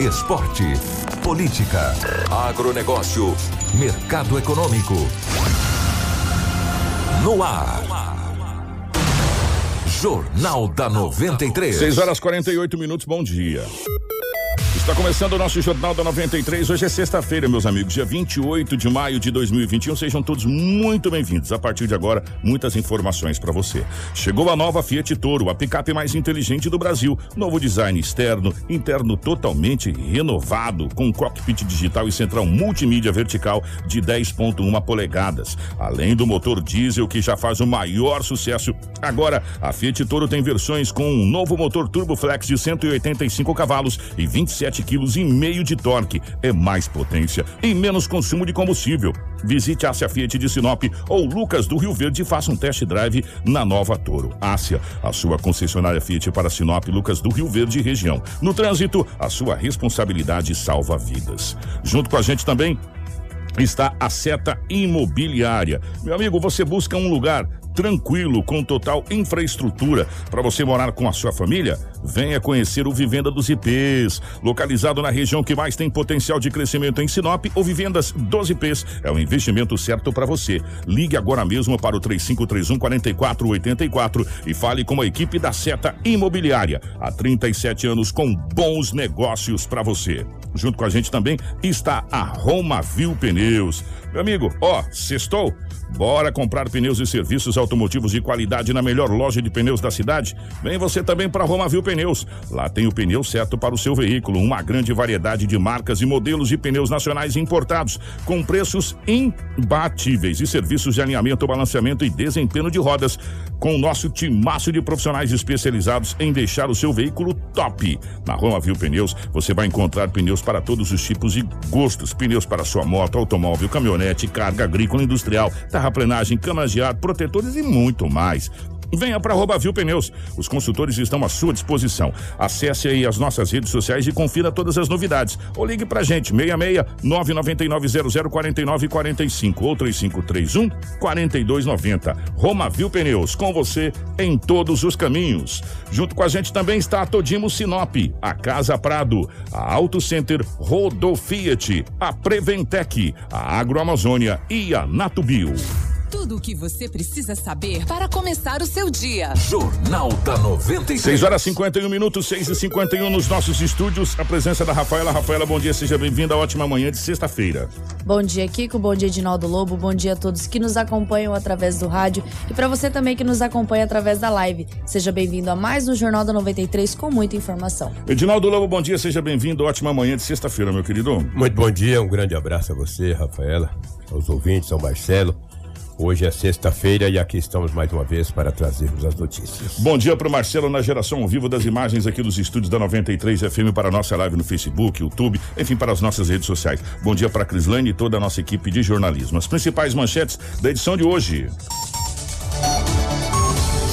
Esporte. Política. Agronegócio. Mercado econômico. No ar. Jornal da 93. 6 horas 48 minutos, bom dia. Está começando o nosso Jornal da 93. Hoje é sexta-feira, meus amigos, dia 28 de maio de 2021. Sejam todos muito bem-vindos. A partir de agora, muitas informações para você. Chegou a nova Fiat Toro, a picape mais inteligente do Brasil. Novo design externo, interno totalmente renovado, com cockpit digital e central multimídia vertical de 10,1 polegadas. Além do motor diesel que já faz o maior sucesso. Agora, a Fiat Toro tem versões com um novo motor Turbo Flex de 185 cavalos e 27 quilos e meio de torque. É mais potência e menos consumo de combustível. Visite a Fiat de Sinop ou Lucas do Rio Verde e faça um test drive na nova Toro. Ásia, a sua concessionária Fiat para Sinop, Lucas do Rio Verde e região. No trânsito, a sua responsabilidade salva vidas. Junto com a gente também está a Seta Imobiliária. Meu amigo, você busca um lugar tranquilo, com total infraestrutura para você morar com a sua família? Venha conhecer o Vivenda dos IPs, localizado na região que mais tem potencial de crescimento em Sinop. O Vivendas dos IPs é o investimento certo para você. Ligue agora mesmo para o 3531 4484 e fale com a equipe da Seta Imobiliária. Há 37 anos com bons negócios para você. Junto com a gente também está a Roma Viu Pneus. Meu amigo, ó, sextou? Bora comprar pneus e serviços automotivos de qualidade na melhor loja de pneus da cidade? Vem você também para Roma Viu Pneus. Lá tem o pneu certo para o seu veículo, uma grande variedade de marcas e modelos de pneus nacionais importados, com preços imbatíveis e serviços de alinhamento, balanceamento e desempenho de rodas, com o nosso timaço de profissionais especializados em deixar o seu veículo top. Na Roma Viu Pneus, você vai encontrar pneus para todos os tipos e gostos, pneus para sua moto, automóvel, caminhonete, carga agrícola, industrial, terraplenagem, camas de ar, protetores e muito mais. Venha para Viu Pneus. Os consultores estão à sua disposição. Acesse aí as nossas redes sociais e confira todas as novidades. Ou ligue pra gente, 66 999 0049 45 ou 3531 4290. Viu Pneus, com você em todos os caminhos. Junto com a gente também está a Todimo Sinop, a Casa Prado, a Auto Center Rodo Fiat, a Preventec, a Agroamazônia e a Natubio. Tudo o que você precisa saber para começar o seu dia. Jornal da 93. 6 horas 51 minutos, 6 e 51 nos nossos estúdios. A presença da Rafaela. Rafaela, bom dia, seja bem-vinda. Ótima manhã de sexta-feira. Bom dia, Kiko. Bom dia, Edinaldo Lobo. Bom dia a todos que nos acompanham através do rádio e para você também que nos acompanha através da live. Seja bem-vindo a mais um Jornal da 93 com muita informação. Edinaldo Lobo, bom dia, seja bem-vindo. Ótima manhã de sexta-feira, meu querido. Muito bom dia, um grande abraço a você, Rafaela, aos ouvintes, ao Marcelo. Hoje é sexta-feira e aqui estamos mais uma vez para trazermos as notícias. Bom dia para o Marcelo na geração ao vivo das imagens aqui dos estúdios da 93 FM para a nossa live no Facebook, YouTube, enfim, para as nossas redes sociais. Bom dia para a Crislane e toda a nossa equipe de jornalismo. As principais manchetes da edição de hoje.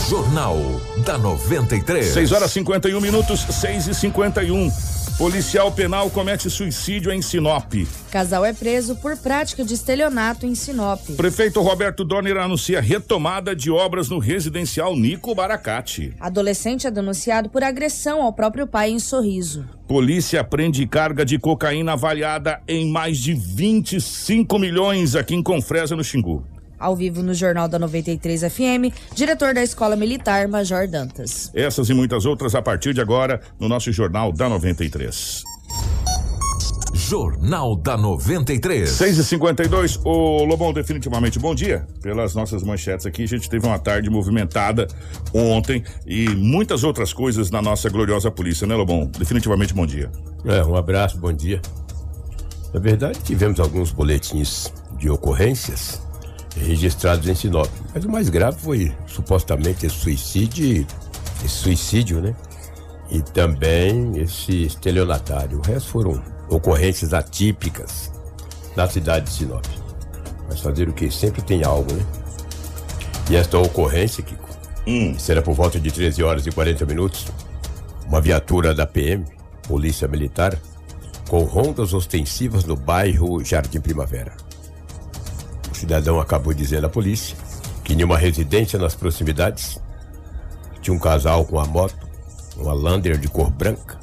Jornal da 93. 6 horas 51 minutos, 6 e 51. Policial penal comete suicídio em Sinop. Casal é preso por prática de estelionato em Sinop. Prefeito Roberto Donner anuncia retomada de obras no residencial Nico Baracate. Adolescente é denunciado por agressão ao próprio pai em Sorriso. Polícia prende carga de cocaína avaliada em mais de 25 milhões aqui em Confresa, no Xingu. Ao vivo no Jornal da 93 FM, diretor da Escola Militar, Major Dantas. Essas e muitas outras a partir de agora no nosso Jornal da 93. Jornal da 93. 6 e 52 Ô Lobão, definitivamente bom dia. Pelas nossas manchetes aqui, a gente teve uma tarde movimentada ontem e muitas outras coisas na nossa gloriosa polícia, né, Lobão? Definitivamente bom dia. É, um abraço, bom dia. Na verdade, tivemos alguns boletins de ocorrências registrados em Sinop. Mas o mais grave foi supostamente esse suicídio, esse suicídio, né? E também esse estelionatário. O resto foram ocorrências atípicas na cidade de Sinop. Mas fazer o que? Sempre tem algo, né? E esta ocorrência, Kiko, será por volta de 13 horas e 40 minutos. Uma viatura da PM, Polícia Militar, com rondas ostensivas no bairro Jardim Primavera. Cidadão acabou dizendo à polícia que em uma residência nas proximidades tinha um casal com a moto, uma Lander de cor branca,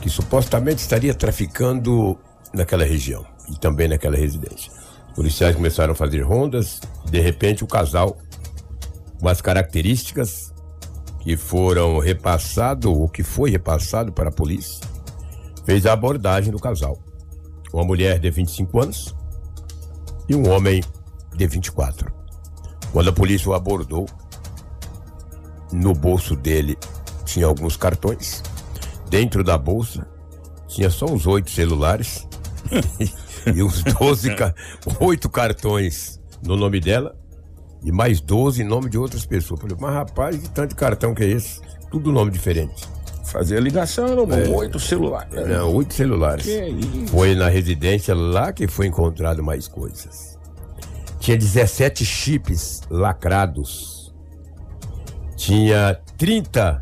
que supostamente estaria traficando naquela região e também naquela residência. Os policiais começaram a fazer rondas, de repente o casal, com as características que foram repassado ou que foi repassado para a polícia, fez a abordagem do casal. Uma mulher de 25 anos e um homem de 24. Quando a polícia o abordou, no bolso dele tinha alguns cartões. Dentro da bolsa tinha só os oito celulares e os 12, ca- oito cartões no nome dela e mais 12 em nome de outras pessoas. Falei, mas rapaz, que tanto cartão que é esse? Tudo nome diferente. Fazer a ligação, não, É. oito celulares. Não, oito celulares. Foi na residência lá que foi encontrado mais coisas. Tinha 17 chips lacrados. Tinha 30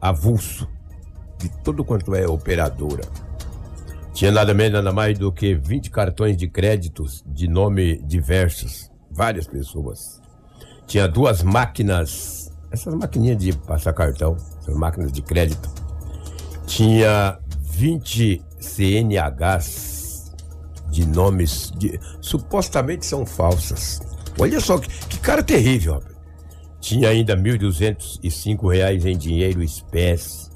avulso de todo quanto é operadora. Tinha nada menos, nada mais do que 20 cartões de créditos de nome diversos. Várias pessoas. Tinha duas máquinas, essas maquininhas de passar cartão, essas máquinas de crédito. Tinha 20 CNHs de nomes de supostamente são falsas. Olha só que, que cara terrível. Tinha ainda 1.205 reais em dinheiro espécie.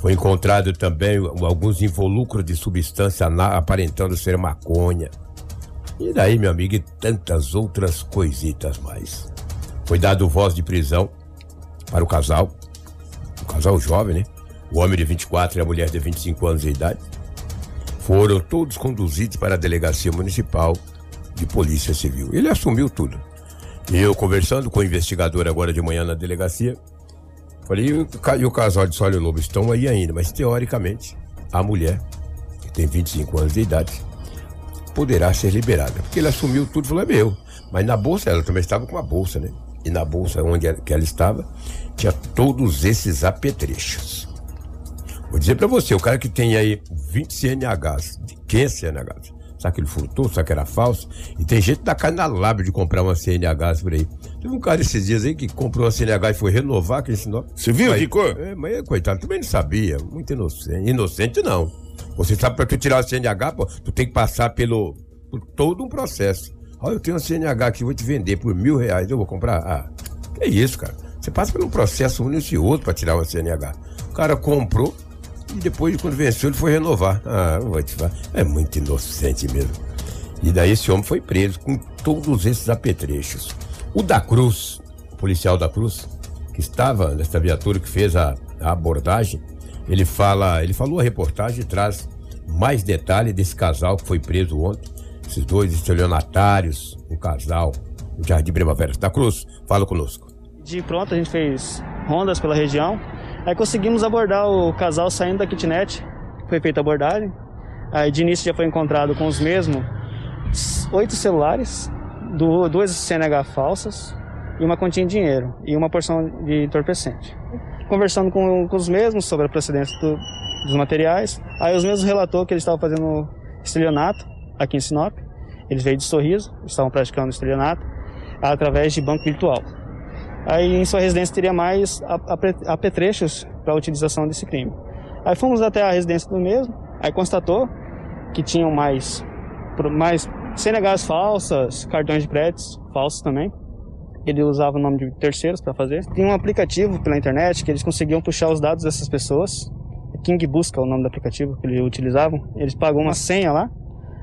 Foi encontrado também alguns involucros de substância aparentando ser maconha. E daí, meu amigo, e tantas outras coisitas mais. Foi dado voz de prisão para o casal, um casal jovem, né? O homem de 24 e a mulher de 25 anos de idade. Foram todos conduzidos para a delegacia municipal de polícia civil. Ele assumiu tudo. E eu conversando com o investigador agora de manhã na delegacia, falei, e o ca- o casal de Sólio Lobo estão aí ainda, mas teoricamente a mulher, que tem 25 anos de idade, poderá ser liberada. Porque ele assumiu tudo e falou, é meu. Mas na bolsa, ela também estava com uma bolsa, né? E na bolsa onde ela, que ela estava, tinha todos esses apetrechos. Vou dizer pra você, o cara que tem aí 20 CNHs, de que CNHs? Será que ele furtou? Será que era falso? E tem gente da cara na lábio de comprar uma CNHs por aí. Teve um cara esses dias aí que comprou uma CNH e foi renovar, que ensinou. Você viu, Mas- Kiko? É, mas coitado, também não sabia. Muito inocente. Inocente não. Você sabe pra tu tirar a CNH, pô, tu tem que passar pelo por todo um processo. Olha, eu tenho uma CNH aqui, vou te vender por mil reais, eu vou comprar. Ah, que isso, cara? Você passa por um processo minucioso pra tirar uma CNH. O cara comprou e depois, quando venceu, ele foi renovar. Ah, vou te falar. É muito inocente mesmo. E daí esse homem foi preso com todos esses apetrechos. O da Cruz, o policial da Cruz, que estava nessa viatura que fez a, a abordagem, ele fala, ele falou a reportagem e traz mais detalhe desse casal que foi preso ontem. Esses dois estelionatários, um casal, o Jardim Primavera da Cruz. Fala conosco. De pronto, a gente fez rondas pela região. Aí conseguimos abordar o casal saindo da kitnet. Foi feita a abordagem. Aí de início já foi encontrado com os mesmos oito celulares, du- duas CNH falsas e uma continha de dinheiro e uma porção de entorpecente. Conversando com, com os mesmos sobre a procedência do- dos materiais, aí os mesmos relatou que eles estavam fazendo estelionato aqui em Sinop. Eles veio de Sorriso, estavam praticando estelionato através de banco virtual. Aí em sua residência teria mais apetrechos para a utilização desse crime. Aí fomos até a residência do mesmo, aí constatou que tinham mais, mais CNHs falsas, cartões de créditos falsos também. Ele usava o nome de terceiros para fazer. Tinha um aplicativo pela internet que eles conseguiam puxar os dados dessas pessoas. King Busca é o nome do aplicativo que eles utilizavam. Eles pagam uma senha lá.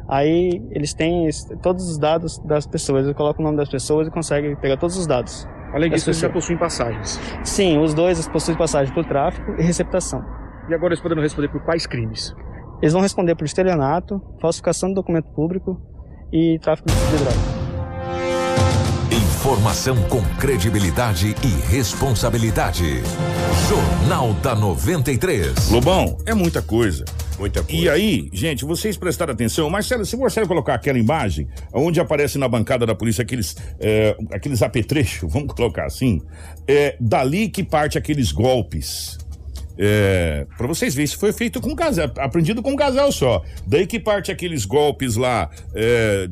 Aí eles têm todos os dados das pessoas. Eles colocam o nome das pessoas e conseguem pegar todos os dados. Além disso, eles já possuem passagens. Sim, os dois possuem passagem por tráfico e receptação. E agora eles podendo responder por quais crimes? Eles vão responder por estelionato, falsificação de documento público e tráfico de drogas. Informação com credibilidade e responsabilidade. Jornal da 93. Lobão, é muita coisa. Muita coisa. E aí, gente, vocês prestaram atenção, Marcelo, se você colocar aquela imagem onde aparece na bancada da polícia aqueles, é, aqueles apetrechos, vamos colocar assim, é dali que parte aqueles golpes. É, para vocês verem, isso foi feito com um casal, aprendido com um casal só. Daí que parte aqueles golpes lá, é,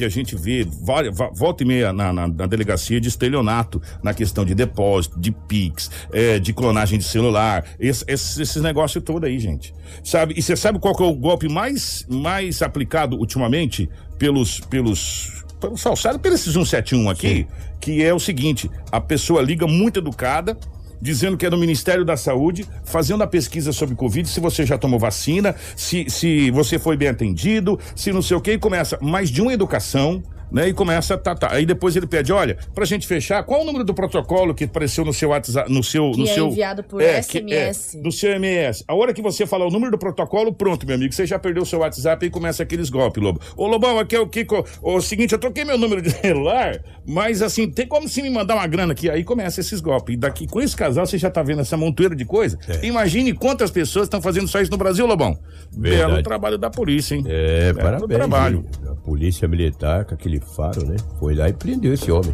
que a gente vê várias, volta e meia na, na- na delegacia de estelionato, na questão de depósito, de PIX, é, de clonagem de celular, esse, esse, esses negócios todo aí, gente. Sabe? E você sabe qual é o golpe mais, mais aplicado ultimamente pelos. pelos pelo Salsado, por esses 171 aqui, que é o seguinte: a pessoa liga muito educada, dizendo que é do Ministério da Saúde, fazendo a pesquisa sobre Covid, se você já tomou vacina, se, se você foi bem atendido, se não sei o que, e começa mais de uma educação. Né, e começa, tá, tá. Aí depois ele pede, olha, pra gente fechar, qual o número do protocolo que apareceu no seu WhatsApp, no seu, Que no é seu enviado por que- SMS. é, do seu MS. A hora que você falar o número do protocolo, pronto, meu amigo, você já perdeu o seu WhatsApp e começa aqueles golpes, Lobo. Ô, Lobão, aqui é o Kiko. O seguinte, eu troquei meu número de celular, mas assim, tem como se me mandar uma grana aqui? Aí começa esses golpes. E daqui, com esse casal, você já tá vendo essa montoeira de coisa? É. Imagine quantas pessoas estão fazendo só isso no Brasil, Lobão. Verdade. Belo trabalho da polícia, hein? É, Belo parabéns. trabalho. A polícia militar, com aquele faro, né? Foi lá e prendeu esse homem.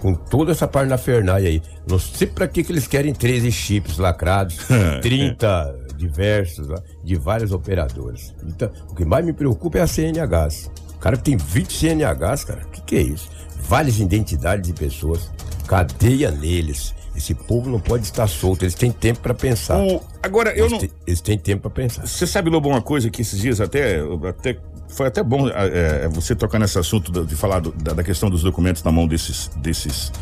Com toda essa parnafernália aí. Não sei pra que, que eles querem 13 chips lacrados, 30 diversos, lá, de várias operadoras. Então, o que mais me preocupa é a CNHs. O cara que tem 20 CNHs, cara, o que, que é isso? Várias identidades de pessoas. Cadeia neles. Esse povo não pode estar solto, eles têm tempo pra pensar. O- agora, eu eles, não. têm, eles têm tempo pra pensar. Você sabe, Lobo, uma coisa que esses dias até, até foi até bom é, você tocar nesse assunto de falar do- da, da questão dos documentos na mão desses, desses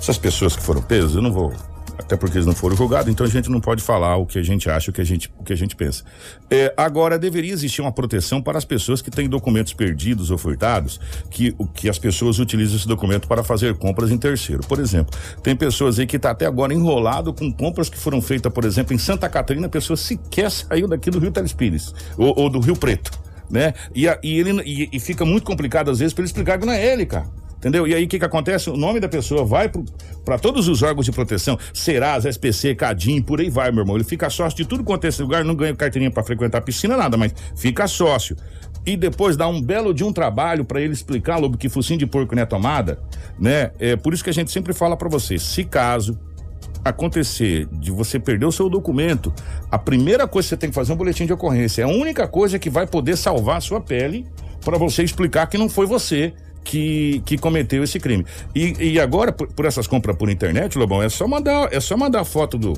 essas pessoas que foram presas. Eu não vou, até porque eles não foram julgados, então a gente não pode falar o que a gente acha, o que a gente, o que a gente pensa. É, agora deveria existir uma proteção para as pessoas que têm documentos perdidos ou furtados, que que as pessoas utilizam esse documento para fazer compras em terceiro. Por exemplo, tem pessoas aí que tá até agora enrolado com compras que foram feitas, por exemplo, em Santa Catarina, a pessoa sequer saiu daqui do Rio Telespires ou, ou do Rio Preto, né? E, e ele e, e fica muito complicado às vezes para ele explicar que não é ele, cara. Entendeu? E aí o que, que acontece? O nome da pessoa vai para todos os órgãos de proteção, Serasa, SPC, Cadim, por aí vai, meu irmão. Ele fica sócio de tudo quanto é esse lugar, não ganha carteirinha para frequentar a piscina, nada, mas fica sócio. E depois dá um belo de um trabalho para ele explicar, Lobo, que focinho de porco não é tomada, né? É por isso que a gente sempre fala para você, se caso acontecer de você perder o seu documento, a primeira coisa que você tem que fazer é um boletim de ocorrência. É a única coisa que vai poder salvar a sua pele para você explicar que não foi você que, que cometeu esse crime. E, e agora, por, por essas compras por internet, Lobão, é só mandar, é só mandar foto do,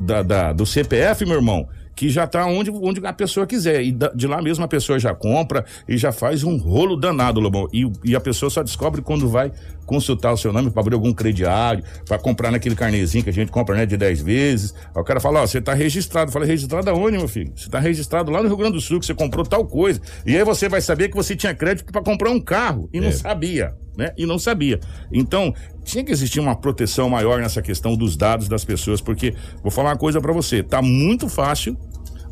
da, da- do CPF, meu irmão, que já tá onde, onde a pessoa quiser. E de lá mesmo a pessoa já compra e já faz um rolo danado, Lobão. E, e a pessoa só descobre quando vai consultar o seu nome para abrir algum crediário, para comprar naquele carnezinho que a gente compra, né, de 10 vezes. Aí o cara fala, ó, você tá registrado. Fala, registrado aonde, meu filho? Você tá registrado lá no Rio Grande do Sul, que você comprou tal coisa. E aí você vai saber que você tinha crédito para comprar um carro e não É. sabia, né? E não sabia. Então, tinha que existir uma proteção maior nessa questão dos dados das pessoas, porque vou falar uma coisa para você, tá muito fácil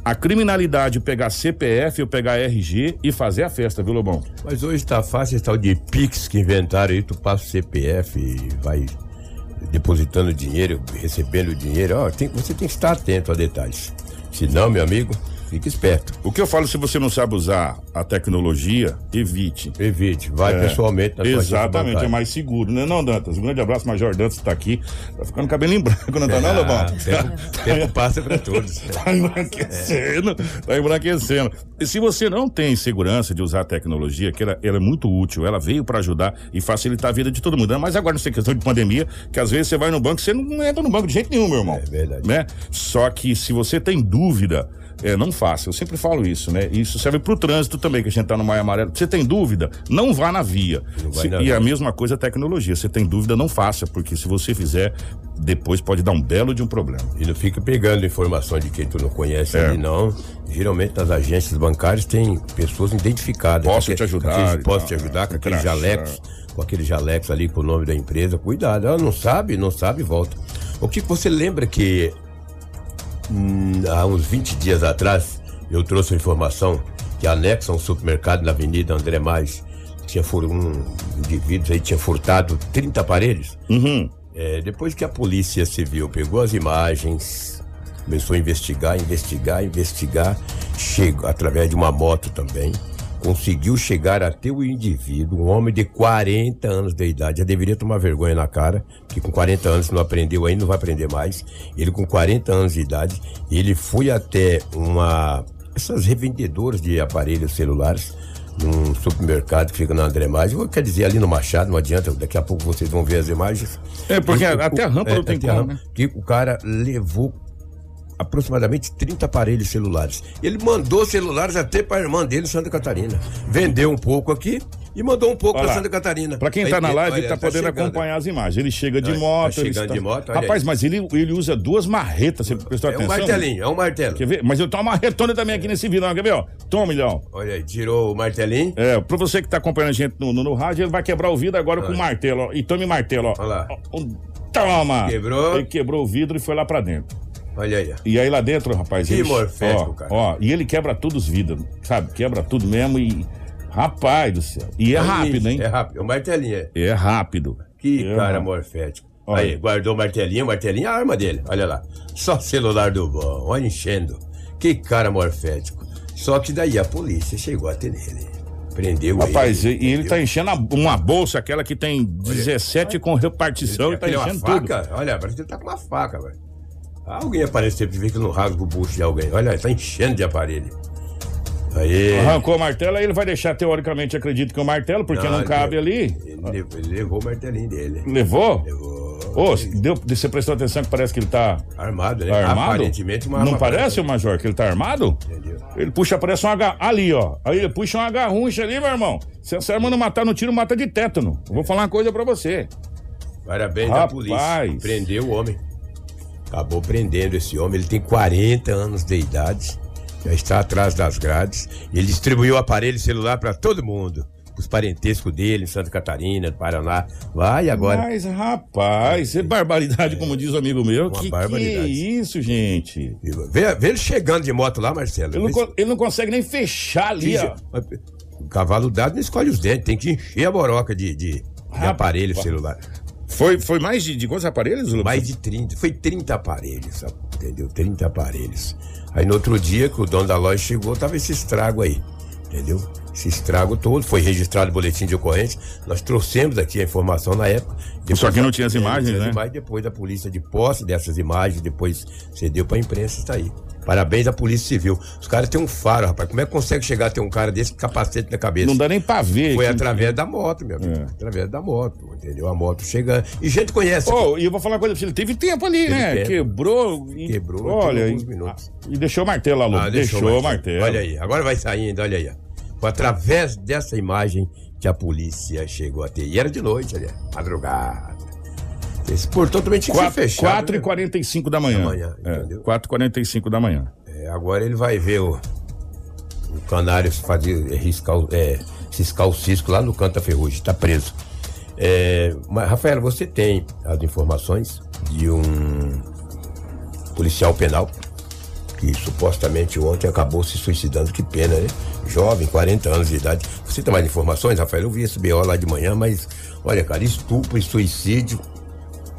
a criminalidade pegar CPF ou pegar RG e fazer a festa, viu, Lobão? Mas hoje tá fácil esse tal de Pix que inventaram aí, tu passa o CPF e vai depositando dinheiro, recebendo dinheiro. Ó, tem- você tem que estar atento a detalhes. Se não, meu amigo, fique esperto. O que eu falo, se você não sabe usar a tecnologia, evite. Evite, vai pessoalmente na Exatamente, é mais seguro, né, não, Dantas? Um grande abraço, Major Dantas tá aqui. Tá ficando cabelo em branco, não tá, não, Lobão? Ah, tempo, tempo passa pra todos. Tá embranquecendo, tá embranquecendo. E se você não tem segurança de usar a tecnologia, que ela, ela é muito útil, ela veio para ajudar e facilitar a vida de todo mundo. Mas agora, nessa questão de pandemia, que às vezes você vai no banco, você não entra no banco de jeito nenhum, meu irmão. É verdade. Né? Só que se você tem dúvida, é, não faça. Eu sempre falo isso, né? Isso serve pro trânsito também, que a gente tá no maio amarelo. Você tem dúvida? Não vá na via. Se- na e via. a mesma coisa a tecnologia. Você tem dúvida, não faça, porque se você fizer, depois pode dar um belo de um problema. E não fica pegando informação de quem tu não conhece É. ali, não. Geralmente nas agências bancárias tem pessoas identificadas. Posso te ajudar aqueles- Posso te ajudar com é, aqueles crachá. jalecos. Com aqueles jalecos ali com o nome da empresa. Cuidado, ela não sabe, não sabe, volta. O que você lembra que hum, há uns 20 dias atrás eu trouxe a informação que anexa a um supermercado na Avenida André Mais tinha fur... um indivíduo aí tinha furtado 30 aparelhos? Uhum. É, depois que a polícia civil pegou as imagens, Começou a investigar, investigar, investigar. Chegou através de uma moto também. Conseguiu chegar até o indivíduo, um homem de 40 anos de idade. Já deveria tomar vergonha na cara, que com 40 anos não aprendeu ainda, não vai aprender mais. Ele com 40 anos de idade, ele foi até uma essas revendedoras de aparelhos celulares num supermercado que fica na André Maggi, quer dizer, ali no Machado, não adianta, daqui a pouco vocês vão ver as imagens. É, porque E o- até a rampa é, não tem como, né? Que o cara levou aproximadamente 30 aparelhos celulares. Ele mandou celulares até para a irmã dele Santa Catarina. Vendeu um pouco aqui e mandou um pouco Olha para. Santa Catarina. Pra quem Aí, tá na live, olha, tá podendo chegando. acompanhar as imagens. Ele chega de Tá- tá moto. ele chegando está- de moto, olha Rapaz, aí. mas ele, ele usa duas marretas, você prestou É um atenção? martelinho, é um martelo. Quer ver? Mas eu tenho uma marretona também aqui nesse vídeo, ó, quer ver, ó? Toma, milhão. Olha aí, tirou o martelinho. É, pra você que tá acompanhando a gente no, no, no rádio, ele vai quebrar o vidro agora com o martelo, ó. E tome martelo, ó. Olha lá. Ó, um- Toma! Quebrou. Ele quebrou o vidro e foi lá pra dentro. Olha aí. ó. E aí lá dentro, rapaz, Que morfético, ó, cara. Ó, e ele quebra tudo os vidros, sabe? Quebra tudo mesmo e. Rapaz do céu. E é Aí, rápido, hein? É rápido, é o martelinho. É. É rápido. Que É cara rápido. morfético. Olha. Aí, guardou o martelinho, o martelinho é a arma dele. Olha lá. Só celular do bom, olha enchendo. Que cara morfético. Só que daí a polícia chegou até nele. Prendeu Rapaz, e, ele. e ele prendeu. tá enchendo uma bolsa, aquela que tem 17 com repartição, ele tá é uma enchendo tudo. faca, olha, parece que ele tá com uma faca, velho. Alguém apareceu pra ver que não rasga o bucho de alguém. Olha, ele tá enchendo de aparelho. Aí. Arrancou o martelo, aí ele vai deixar, teoricamente, acredito que o martelo, porque não, ele cabe levou- ali. Ele levou, ele levou o martelinho dele. Levou? Levou. Ô, deu, você prestou atenção que parece que ele tá Armado, né? tá armado? Aparentemente uma Não parece, o Major, que ele tá armado? Entendeu? Ele puxa, parece um H. Ali, ó. Aí ele puxa um agarruncha ali, meu irmão. Se essa arma não matar no tiro, mata de tétano. Eu vou falar uma coisa pra você. Parabéns à Rapaz. polícia. Prendeu o homem. Acabou prendendo esse homem. Ele tem 40 anos de idade. Já está atrás das grades. Ele distribuiu aparelho celular para todo mundo. Os parentescos dele em Santa Catarina, no Paraná. Vai agora. Mas, rapaz, é barbaridade, como diz o amigo meu. Uma que, que barbaridade. isso, gente? Vê, vê ele chegando de moto lá, Marcelo. Ele não, se- ele não consegue nem fechar ali, ó. O cavalo dado não escolhe os dentes, tem que encher a boroca de, de, de aparelho celular. Foi, foi mais de, de quantos aparelhos, Lula? Mais de 30, foi 30 aparelhos, entendeu? 30 aparelhos. Aí no outro dia que o dono da loja chegou, tava esse estrago aí, entendeu? Esse estrago todo, foi registrado o boletim de ocorrência, nós trouxemos aqui a informação na época. Só que não tinha as É, imagens, as né? imagens, depois da polícia de posse dessas imagens, depois cedeu pra imprensa, está aí. Parabéns à Polícia Civil. Os caras têm um faro, rapaz. Como é que consegue chegar a ter um cara desse com capacete na cabeça? Não dá nem pra ver. Foi que- através da moto, meu amigo. É. Através da moto, entendeu? A moto chegando. E gente conhece. Ô, e eu vou falar uma coisa pra você, ele teve tempo ali, Teve né? tempo. Quebrou. Quebrou, Olha, e, alguns minutos. e deixou o martelo lá. Ah, deixou, o martelo. Olha aí, agora vai saindo, olha aí. Foi através dessa imagem que a polícia chegou a ter. E era de noite, olha, madrugada. Esse portão também tinha que ser 4, fechado. 4 e né? 45 da manhã. Da manhã, é, entendeu? 4 e 45 da manhã. É, agora ele vai ver o, o canário fazer, riscar, o- é, ciscar o cisco lá no canto da ferrugem, está preso. É, mas, Rafael, você tem as informações de um policial penal que supostamente ontem acabou se suicidando. Que pena, né? Jovem, 40 anos de idade. Você tem mais informações, Rafael? Eu vi esse BO lá de manhã, mas olha, cara, estupro e suicídio.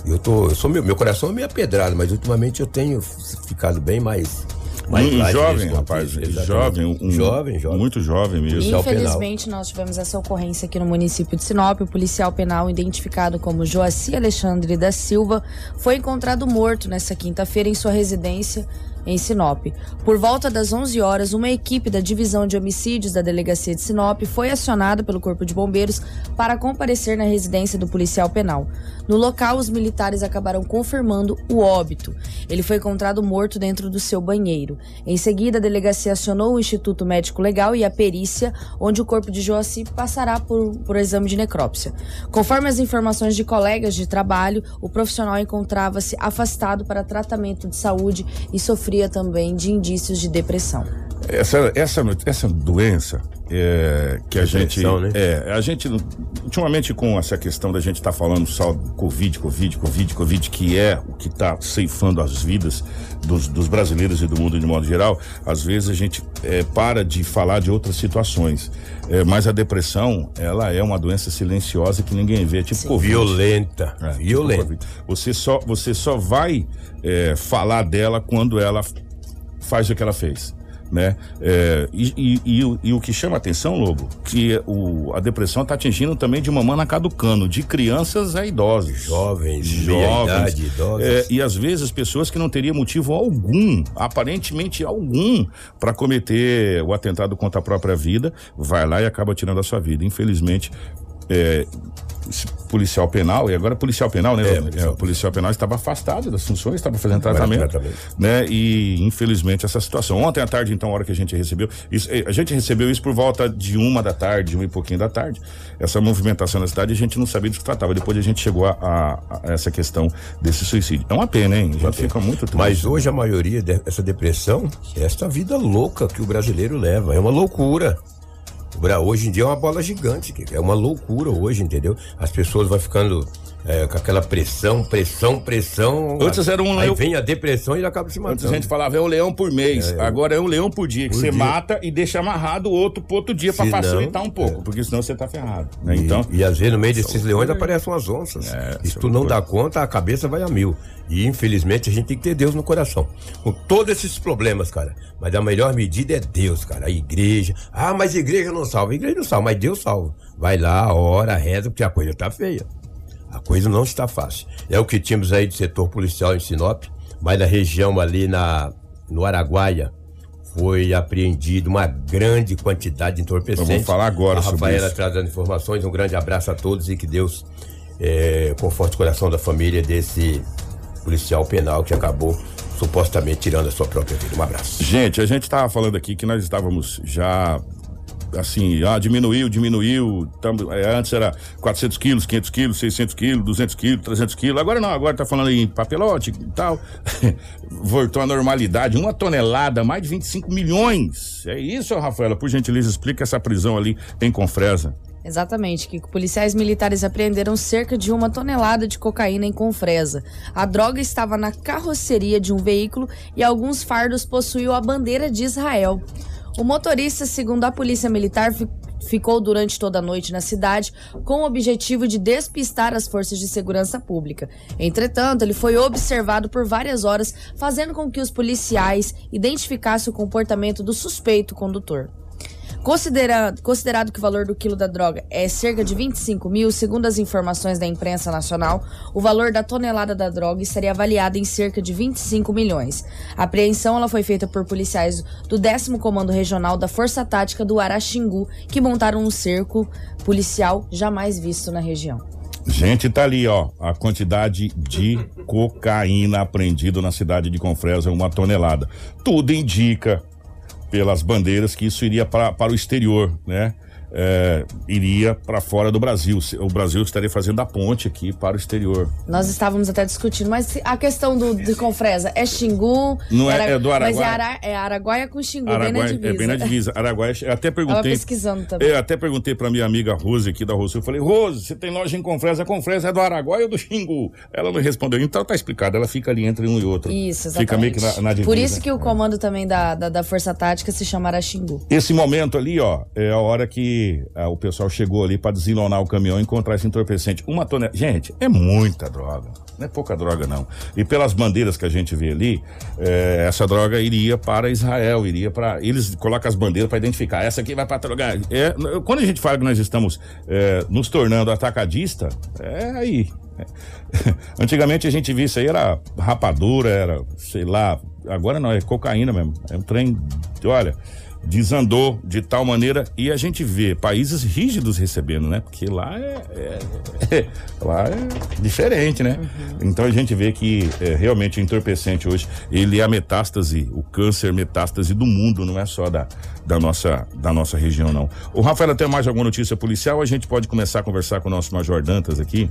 Eu tô, eu sou meu, meu coração é meio pedrado, mas ultimamente eu tenho ficado bem mais mais Um jovem, rapaz. Jovem, um, jovem, jovem. Muito jovem mesmo. Infelizmente, nós tivemos essa ocorrência aqui no município de Sinop. O policial penal, identificado como Joaci Alexandre da Silva, foi encontrado morto nesta quinta-feira em sua residência em Sinop. Por volta das 11 horas, uma equipe da Divisão de Homicídios da Delegacia de Sinop foi acionada pelo Corpo de Bombeiros para comparecer na residência do policial penal. No local, os militares acabaram confirmando o óbito. Ele foi encontrado morto dentro do seu banheiro. Em seguida, a delegacia acionou o Instituto Médico Legal e a perícia, onde o corpo de Joaci passará por, por exame de necrópsia. Conforme as informações de colegas de trabalho, o profissional encontrava-se afastado para tratamento de saúde e sofria também de indícios de depressão. Essa, essa, essa doença é, que a gente. Depressão, né? É, a gente. Ultimamente, com essa questão da gente estar falando só do Covid, Covid, Covid, Covid, que é o que está ceifando as vidas dos, dos brasileiros e do mundo de modo geral, às vezes a gente é, para de falar de outras situações. É, mas a depressão, ela é uma doença silenciosa que ninguém vê, tipo Covid. Violenta. É, tipo Violenta. Covid. Você só, você só vai é, falar dela quando ela faz o que ela fez. Né? É, e, e- e o- e o que chama atenção, Lobo, que o, a depressão está atingindo também de mamãe caducando, de crianças a idosos. Jovens, meia-idade, idosos. É, e às vezes pessoas que não teriam motivo algum, aparentemente algum, para cometer o atentado contra a própria vida, vai lá e acaba tirando a sua vida. Infelizmente, é, policial penal, e agora policial penal, né? É, policial o policial penal estava afastado das funções, estava fazendo tratamento, tratamento. né? E infelizmente essa situação. Ontem à tarde, então, a hora que a gente recebeu, isso, eh, a gente recebeu isso por volta de uma da tarde, uma e pouquinho da tarde. Essa movimentação na cidade, a gente não sabia do que tratava. Depois a gente chegou a, a- a essa questão desse suicídio. É uma pena, hein? Gente fica muito triste. Mas hoje a maioria dessa depressão é essa vida louca que o brasileiro leva. É uma loucura. Hoje em dia é uma bola gigante, é uma loucura hoje, entendeu? As pessoas vão ficando é, com aquela pressão, pressão, pressão. Antes era um Aí leão- vem a depressão e ele acaba se matando. Antes a gente falava é um leão por mês, É, é. agora é um leão por dia, que Por você dia. mata e deixa amarrado o outro pro outro dia não, facilitar um pouco, é. porque senão você tá ferrado. Né? E- Então, E, às vezes no meio desses leões aparecem umas onças. É, e se tu não dá conta, a cabeça vai a mil. E infelizmente a gente tem que ter Deus no coração. Com todos esses problemas, cara. Mas a melhor medida é Deus, cara. A igreja. Ah, mas a igreja não salva. A igreja não salva, mas Deus salva. Vai lá, ora, reza, porque a coisa tá feia. A coisa não está fácil. É o que tínhamos aí do setor policial em Sinop, mas na região ali na, no Araguaia. Foi apreendido uma grande quantidade de entorpecentes. Vou falar agora a sobre Rafaela isso. trazendo informações. Um grande abraço a todos e que Deus é, conforte o coração da família desse policial penal que acabou supostamente tirando a sua própria vida. Um abraço. Gente, a gente estava falando aqui que nós estávamos já assim, ah, diminuiu, diminuiu, tamo, é, antes era 400 quilos, 500 quilos, 600 quilos, 200 quilos, 300 quilos, agora não, agora tá falando em papelote e tal, voltou à normalidade, uma tonelada, mais de 25 milhões, é isso, Rafaela, por gentileza, explica essa prisão ali em Confresa. Exatamente, que policiais militares apreenderam cerca de uma tonelada de cocaína em Confresa. A droga estava na carroceria de um veículo e alguns fardos possuíam a bandeira de Israel. O motorista, segundo a polícia militar, fi- ficou durante toda a noite na cidade com o objetivo de despistar as forças de segurança pública. Entretanto, ele foi observado por várias horas, fazendo com que os policiais identificassem o comportamento do suspeito condutor. Considerado, considerado que o valor do quilo da droga é cerca de 25 mil, segundo as informações da imprensa nacional, o valor da tonelada da droga estaria avaliado em cerca de 25 milhões. A apreensão ela foi feita por policiais do 10º Comando Regional da Força Tática do Araxingu, que montaram um cerco policial jamais visto na região. Gente, tá ali, ó, a quantidade de cocaína apreendida na cidade de Confresa, uma tonelada. Tudo indica, pelas bandeiras, que isso iria pra, para o exterior, né? É, iria para fora do Brasil. O Brasil estaria fazendo a ponte aqui para o exterior. Nós estávamos até discutindo, mas a questão do de Confresa é Xingu? Não é- é do Mas é, Araguaia. Ara, é Araguaia com Xingu, bem na Araguaia, divisa. é bem na divisa. Araguaia, eu até Tava perguntei. pesquisando também. Eu até perguntei pra minha amiga Rose aqui da Rose. Eu falei, Rose, você tem loja em Confresa? Confresa é do Araguaia ou do Xingu? Ela não respondeu. Então tá explicado. Ela fica ali entre um e outro. Isso, exatamente. Fica meio que na, na divisa. Por isso que o comando também da, da, da Força Tática se chama Araxingu. Esse momento ali, ó, é a hora que ah, o pessoal chegou ali pra desenlonar o caminhão e encontrar esse entorpecente. Uma tonelada. Gente, é muita droga. Não é pouca droga, não. E pelas bandeiras que a gente vê ali, eh, essa droga iria para Israel, iria para. Eles colocam as bandeiras para identificar. Essa aqui vai para droga. É, quando a gente fala que nós estamos eh, nos tornando atacadista, é aí. Antigamente a gente via isso aí, era rapadura, era, sei lá, agora não, é cocaína mesmo. É um trem. Olha, desandou de tal maneira e a gente vê países rígidos recebendo, né? Porque lá é, é- é- lá é diferente, né? Então a gente vê que é, realmente o entorpecente hoje ele é a metástase, o câncer metástase do mundo, não é só da, da nossa da nossa região não. O Rafael tem mais alguma notícia policial? A gente pode começar a conversar com o nosso Major Dantas aqui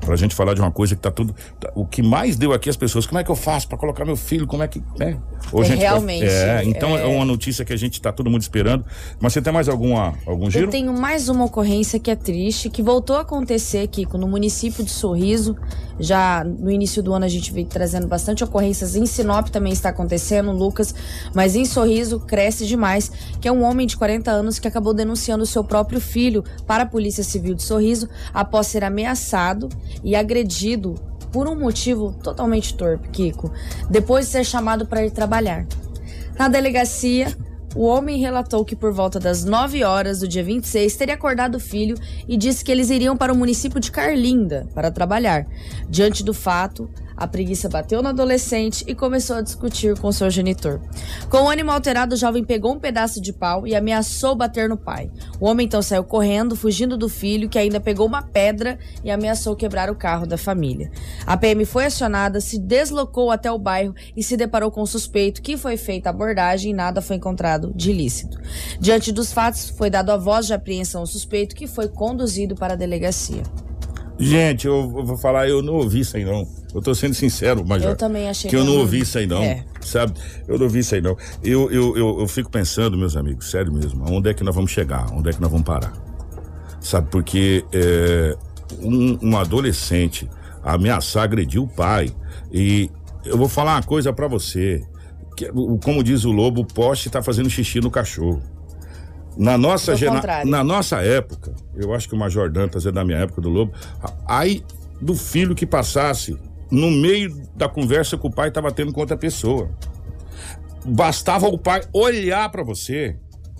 pra gente falar de uma coisa que tá tudo tá- o que mais deu aqui as pessoas, como é que eu faço pra colocar meu filho, como é que, né? É, gente pode- realmente, é, então é é. uma notícia que a gente tá todo mundo esperando. Mas você tem mais alguma, algum giro? Eu tenho mais uma ocorrência que é triste, que voltou a acontecer, Kiko, no município de Sorriso. Já no início do ano a gente veio trazendo bastante ocorrências. Em Sinop também está acontecendo, Lucas. Mas em Sorriso cresce demais, que é um homem de 40 anos que acabou denunciando seu próprio filho para a Polícia Civil de Sorriso após ser ameaçado e agredido por um motivo totalmente torpe, Kiko. Depois de ser chamado para ir trabalhar. Na delegacia, o homem relatou que por volta das 9 horas do dia 26 teria acordado o filho e disse que eles iriam para o município de Carlinda para trabalhar. Diante do fato, a preguiça bateu no adolescente e começou a discutir com seu genitor. Com o ânimo alterado, o jovem pegou um pedaço de pau e ameaçou bater no pai. O homem então saiu correndo, fugindo do filho, que ainda pegou uma pedra e ameaçou quebrar o carro da família. A PM foi acionada, se deslocou até o bairro e se deparou com o suspeito, que foi feita a abordagem e nada foi encontrado de ilícito. Diante dos fatos, foi dado a voz de apreensão ao suspeito, que foi conduzido para a delegacia. Gente, eu vou falar, eu não ouvi isso aí não. Eu tô sendo sincero, Major. Eu também achei que eu não ouvi isso aí não, É. sabe? Eu não ouvi isso aí não. Eu, eu, eu, eu fico pensando, meus amigos, sério mesmo, onde é que nós vamos chegar? Onde é que nós vamos parar? Sabe, porque é, um, um adolescente ameaçar, agredir o pai e eu vou falar uma coisa pra você, que, como diz o lobo, o poste tá fazendo xixi no cachorro. Na nossa, contrário. na nossa época, eu acho que o Major Dantas é da minha época do Lobo, aí do filho que passasse no meio da conversa que o pai estava tendo com outra pessoa. Bastava o pai olhar pra você,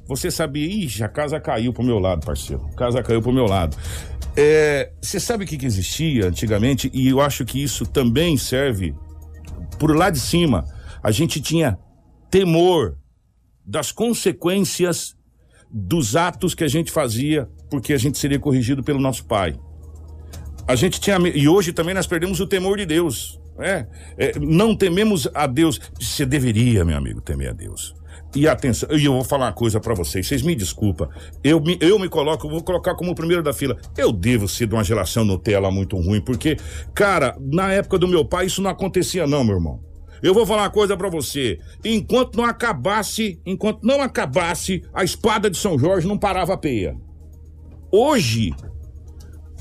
você sabia, ixi, a casa caiu pro meu lado, parceiro. A casa caiu pro meu lado. É, Você sabe o que, que existia antigamente? E eu acho que isso também serve por lá de cima. A gente tinha temor das consequências dos atos que a gente fazia, porque a gente seria corrigido pelo nosso pai. A gente tinha. E hoje também nós perdemos o temor de Deus. né? É, não tememos a Deus. Você deveria, meu amigo, temer a Deus. E atenção, e eu vou falar uma coisa pra vocês, vocês me desculpa. Eu me, eu me coloco, vou colocar como o primeiro da fila. Eu devo ser de uma geração Nutella muito ruim, porque, cara, na época do meu pai isso não acontecia não, meu irmão. Eu vou falar uma coisa pra você. Enquanto não acabasse, enquanto não acabasse, a espada de São Jorge não parava a peia. Hoje,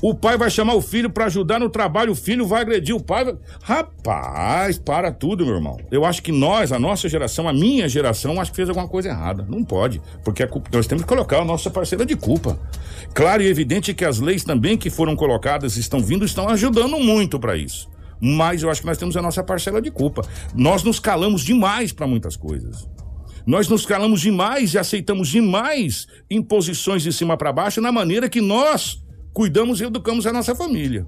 o pai vai chamar o filho pra ajudar no trabalho, o filho vai agredir o pai. vai- Rapaz, para tudo, meu irmão. Eu acho que nós, a nossa geração, a minha geração, acho que fez alguma coisa errada. Não pode, porque a culpa- nós temos que colocar a nossa parceira de culpa. Claro e evidente que as leis também que foram colocadas, estão vindo, estão ajudando muito pra isso. Mas eu acho que nós temos a nossa parcela de culpa. Nós nos calamos demais pra muitas coisas. Nós nos calamos demais e aceitamos demais imposições de cima para baixo na maneira que nós cuidamos e educamos a nossa família.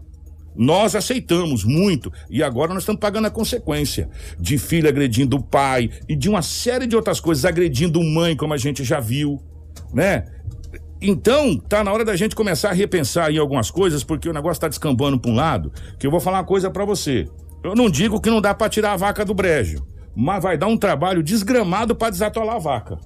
Nós aceitamos muito e agora nós estamos pagando a consequência de filho agredindo o pai e de uma série de outras coisas, agredindo mãe, como a gente já viu, né? Então, tá na hora da gente começar a repensar em algumas coisas, porque o negócio tá descambando para um lado, que eu vou falar uma coisa para você. Eu não digo que não dá para tirar a vaca do brejo, mas vai dar um trabalho desgramado para desatolar a vaca.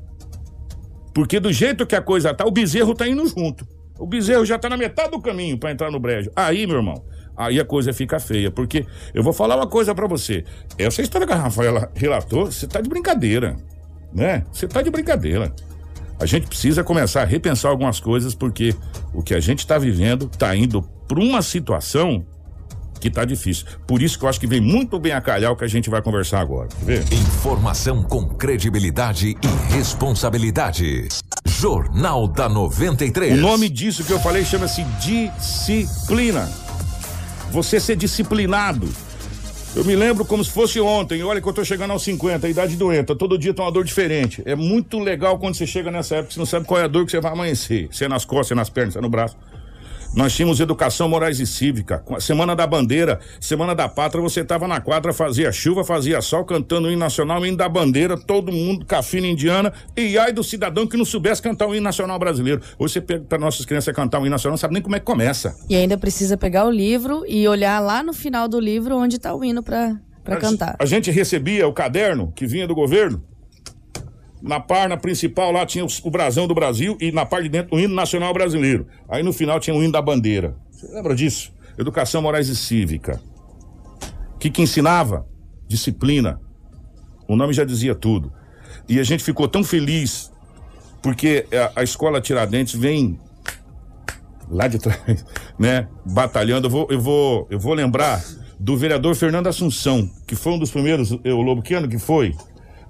Porque do jeito que a coisa tá, o bezerro tá indo junto. O bezerro já tá na metade do caminho para entrar no brejo. Aí, meu irmão, aí a coisa fica feia. Porque eu vou falar uma coisa para você. Essa história que a Rafaela relatou, você tá de brincadeira. Né? Você tá de brincadeira. A gente precisa começar a repensar algumas coisas, porque o que a gente está vivendo está indo para uma situação que tá difícil. Por isso que eu acho que vem muito bem a calhar o que a gente vai conversar agora. Ver? Informação com credibilidade e responsabilidade. Jornal da 93. O nome disso que eu falei chama-se disciplina. Você ser disciplinado. Eu me lembro como se fosse ontem. Olha que eu tô chegando aos 50, a idade doenta. Todo dia tem uma dor diferente. É muito legal quando você chega nessa época, você não sabe qual é a dor que você vai amanhecer. Se é nas costas, se é nas pernas, se é no braço. Nós tínhamos educação morais e cívica. Semana da Bandeira, Semana da Pátria, você estava na quadra, fazia chuva, fazia sol, cantando o hino nacional, o hino da bandeira, todo mundo, cafina indiana, e ai do cidadão que não soubesse cantar o hino nacional brasileiro. Hoje você pega para nossas crianças cantar o hino nacional, não sabe nem como é que começa. E ainda precisa pegar o livro e olhar lá no final do livro onde está o hino para cantar. A gente recebia o caderno que vinha do governo, na página principal lá tinha o brasão do Brasil e na parte de dentro o hino nacional brasileiro. Aí no final tinha o hino da bandeira. Você lembra disso? Educação morais e cívica. O que, que ensinava? Disciplina. O nome já dizia tudo. E a gente ficou tão feliz porque a, a escola Tiradentes vem lá de trás, né? Batalhando. Eu vou, eu vou, eu vou lembrar do vereador Fernando Assunção, que foi um dos primeiros, o Lobo, que ano que foi?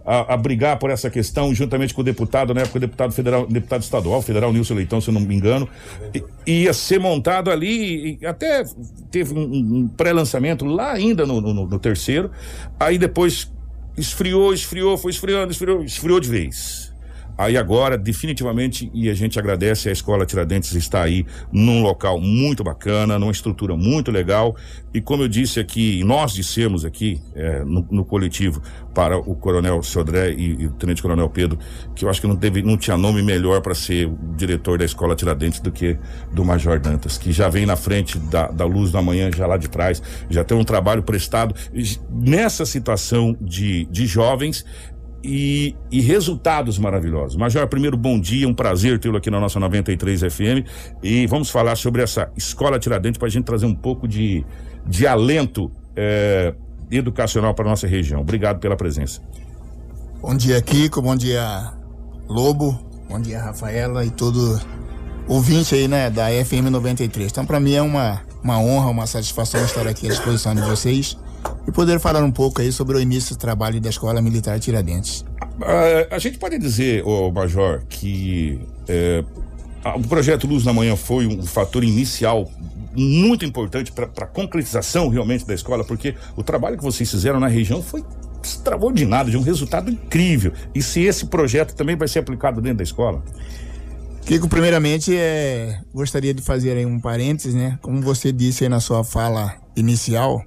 A, a, brigar por essa questão, juntamente com o deputado, na época, o deputado federal, deputado estadual, federal Nilson Leitão, se eu não me engano, e, ia ser montado ali, até teve um, um pré-lançamento lá ainda no, no, no terceiro, aí depois esfriou, esfriou, foi esfriando, esfriou, esfriou de vez. Aí agora, definitivamente, e a gente agradece a Escola Tiradentes estar aí num local muito bacana, numa estrutura muito legal. E como eu disse aqui, nós dissemos aqui é, no, no, coletivo para o Coronel Sodré e, e, o Tenente Coronel Pedro, que eu acho que não, teve, não tinha nome melhor para ser o diretor da Escola Tiradentes do que do Major Dantas, que já vem na frente da, da luz da manhã, já lá de trás, já tem um trabalho prestado. Nessa situação de, de jovens, e, e, resultados maravilhosos. Major, primeiro, bom dia, um prazer tê-lo aqui na nossa 93 FM e vamos falar sobre essa escola Tiradentes para a gente trazer um pouco de, de alento é, educacional para nossa região. Obrigado pela presença. Bom dia, Kiko, bom dia, Lobo, bom dia, Rafaela e todo ouvinte aí, né, da FM 93. Então, para mim é uma, uma honra, uma satisfação estar aqui à disposição de vocês e poder falar um pouco aí sobre o início do trabalho da Escola Militar Tiradentes. Uh, a gente pode dizer, ô Major, que é, o projeto Luz na Manhã foi um fator inicial muito importante para a concretização realmente da escola, porque o trabalho que vocês fizeram na região foi extraordinário, de um resultado incrível. E se esse projeto também vai ser aplicado dentro da escola? Kiko, primeiramente, é, gostaria de fazer aí um parênteses, né? Como você disse aí na sua fala inicial,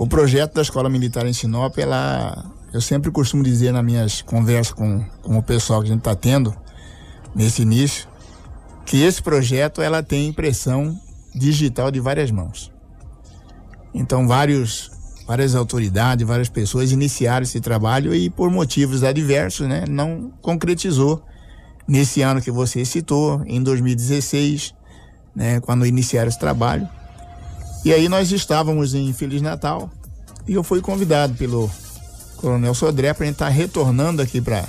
o projeto da Escola Militar em Sinop, ela, eu sempre costumo dizer nas minhas conversas com, com o pessoal que a gente está tendo nesse início, que esse projeto ela tem impressão digital de várias mãos. Então vários várias autoridades, várias pessoas iniciaram esse trabalho e por motivos adversos, né, não concretizou nesse ano que você citou, em 2016, né, quando iniciaram esse trabalho. E aí nós estávamos em Feliz Natal e eu fui convidado pelo Coronel Sodré para estar retornando aqui para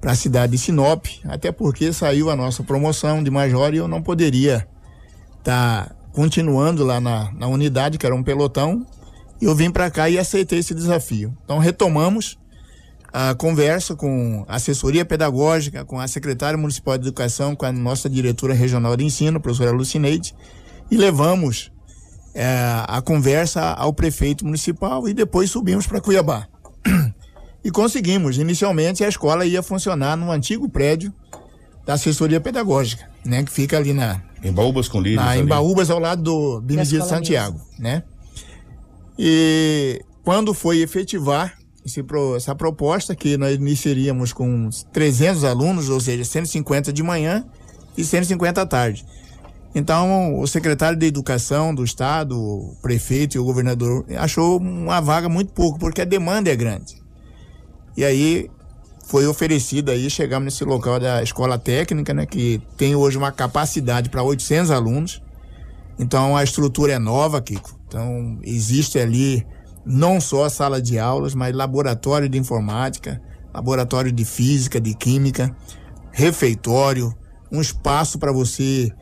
para a cidade de Sinop, até porque saiu a nossa promoção de major e eu não poderia estar tá continuando lá na, na unidade, que era um pelotão, eu vim para cá e aceitei esse desafio. Então retomamos a conversa com a assessoria pedagógica, com a secretária municipal de educação, com a nossa diretora regional de ensino, professora Lucineide, e levamos é, a conversa ao prefeito municipal e depois subimos para Cuiabá. E conseguimos. Inicialmente a escola ia funcionar no antigo prédio da assessoria pedagógica, né? Que fica ali na. Em Baúbas com Lírios. Na, em Baúbas, ao lado do Benedito Santiago, mesmo. né? E quando foi efetivar esse, essa proposta, que nós iniciaríamos com 300 alunos, ou seja, 150 de manhã e 150 à tarde. Então, o secretário de Educação do Estado, o prefeito e o governador achou uma vaga muito pouco, porque a demanda é grande. E aí foi oferecido aí, chegamos nesse local da escola técnica, né, que tem hoje uma capacidade para 800 alunos. Então, a estrutura é nova, Kiko. Então, existe ali não só a sala de aulas, mas laboratório de informática, laboratório de física, de química, refeitório, um espaço para você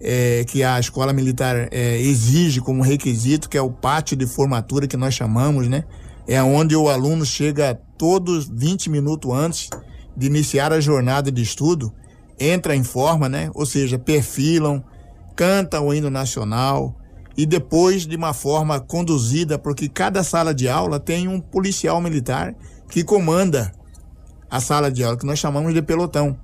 é, que a escola militar é, exige como requisito, que é o pátio de formatura que nós chamamos, né? É onde o aluno chega todos 20 minutos antes de iniciar a jornada de estudo, entra em forma, né? Ou seja, perfilam, cantam o hino nacional e depois de uma forma conduzida, porque cada sala de aula tem um policial militar que comanda a sala de aula, que nós chamamos de pelotão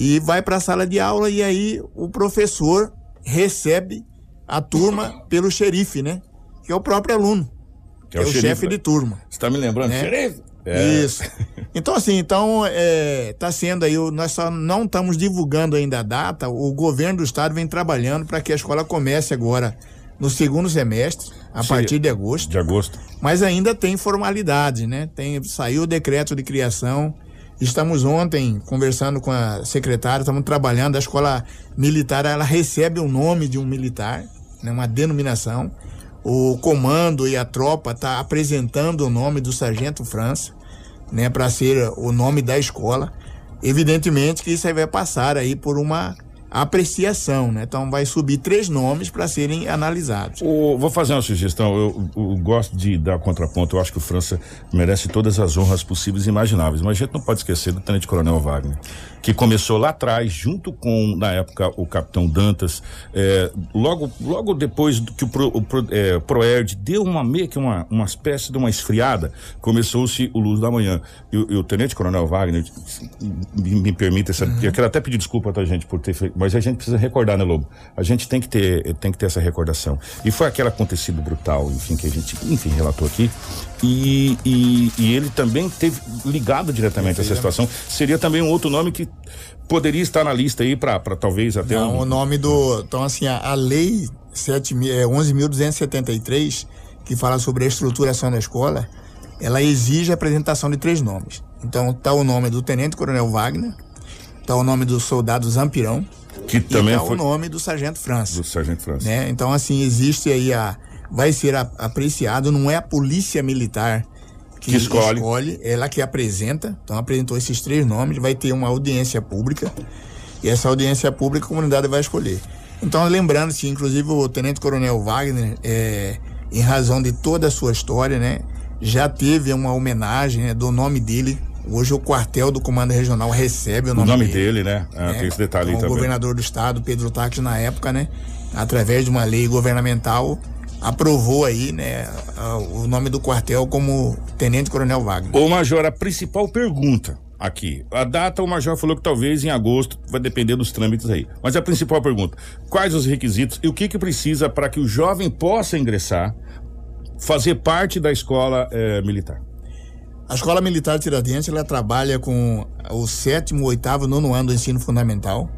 e vai para a sala de aula e aí o professor recebe a turma pelo xerife, né? Que é o próprio aluno. Que é, o, xerife, chefe né? de turma. Você tá me lembrando? né? Xerife? Isso. Então, assim, então, é, tá sendo aí, o- nós só não estamos divulgando ainda a data, o governo do estado vem trabalhando para que a escola comece agora no segundo semestre, a Sim. partir de agosto. De agosto. Mas ainda tem formalidade, né? Tem, saiu o decreto de criação. Estamos ontem conversando com a secretária, estamos trabalhando. A escola militar ela recebe o nome de um militar, né? uma denominação. O comando e a tropa está apresentando o nome do sargento França, né? Para ser o nome da escola. Evidentemente que isso aí vai passar aí por uma apreciação, né? Então vai subir três nomes para serem analisados. O- vou fazer uma sugestão. Eu, eu gosto de dar contraponto. Eu acho que o França merece todas as honras possíveis e imagináveis. Mas a gente não pode esquecer do Tenente Coronel Wagner, que começou lá atrás, junto com, na época, o Capitão Dantas. é, logo, logo depois que o, Pro, o Pro- é, Proerd deu uma meio que uma, uma espécie de uma esfriada, começou-se o Luz da Manhã. E, o- Tenente Coronel Wagner, me, me permita essa. Eu quero até pedir desculpa pra gente por ter feito. Mas a gente precisa recordar, né, Lobo? A gente tem que ter, tem que ter essa recordação. E foi aquele acontecido brutal, enfim, que a gente, enfim, relatou aqui. E, e, e ele também teve ligado diretamente a essa situação. Seria também um outro nome que poderia estar na lista aí para talvez até Não, um. o nome do. Então, assim, a, a lei 7, mi- é, 11.273, que fala sobre a estruturação da escola, ela exige a apresentação de três nomes. Então, tá o nome do Tenente Coronel Wagner, tá o nome do soldado Zampirão, Que também e tá foi- o nome do Sargento França. Do Sargento França. Né? Então, assim, existe aí a. Vai ser a- apreciado, não é a polícia militar que, Que escolhe. ela que apresenta. Então, apresentou esses três nomes, vai ter uma audiência pública. E essa audiência pública a comunidade vai escolher. Então, lembrando que, inclusive, o Tenente Coronel Wagner, é, em razão de toda a sua história, né, já teve uma homenagem né, do nome dele. Hoje, o quartel do Comando Regional recebe o O nome, nome dele. dele, né? Ah, né? Tem esse detalhe Então, o também. governador do estado, Pedro Taques, na época, né, através de uma lei governamental, aprovou aí, né, o nome do quartel como Tenente Coronel Wagner. Ô, Major, a principal pergunta aqui. A data, o Major falou que talvez em agosto, vai depender dos trâmites aí. Mas a principal pergunta: quais os requisitos e o que que precisa para que o jovem possa ingressar, fazer parte da escola eh, militar? A Escola Militar de Tiradentes, ela trabalha com o sétimo, oitavo, nono ano do ensino fundamental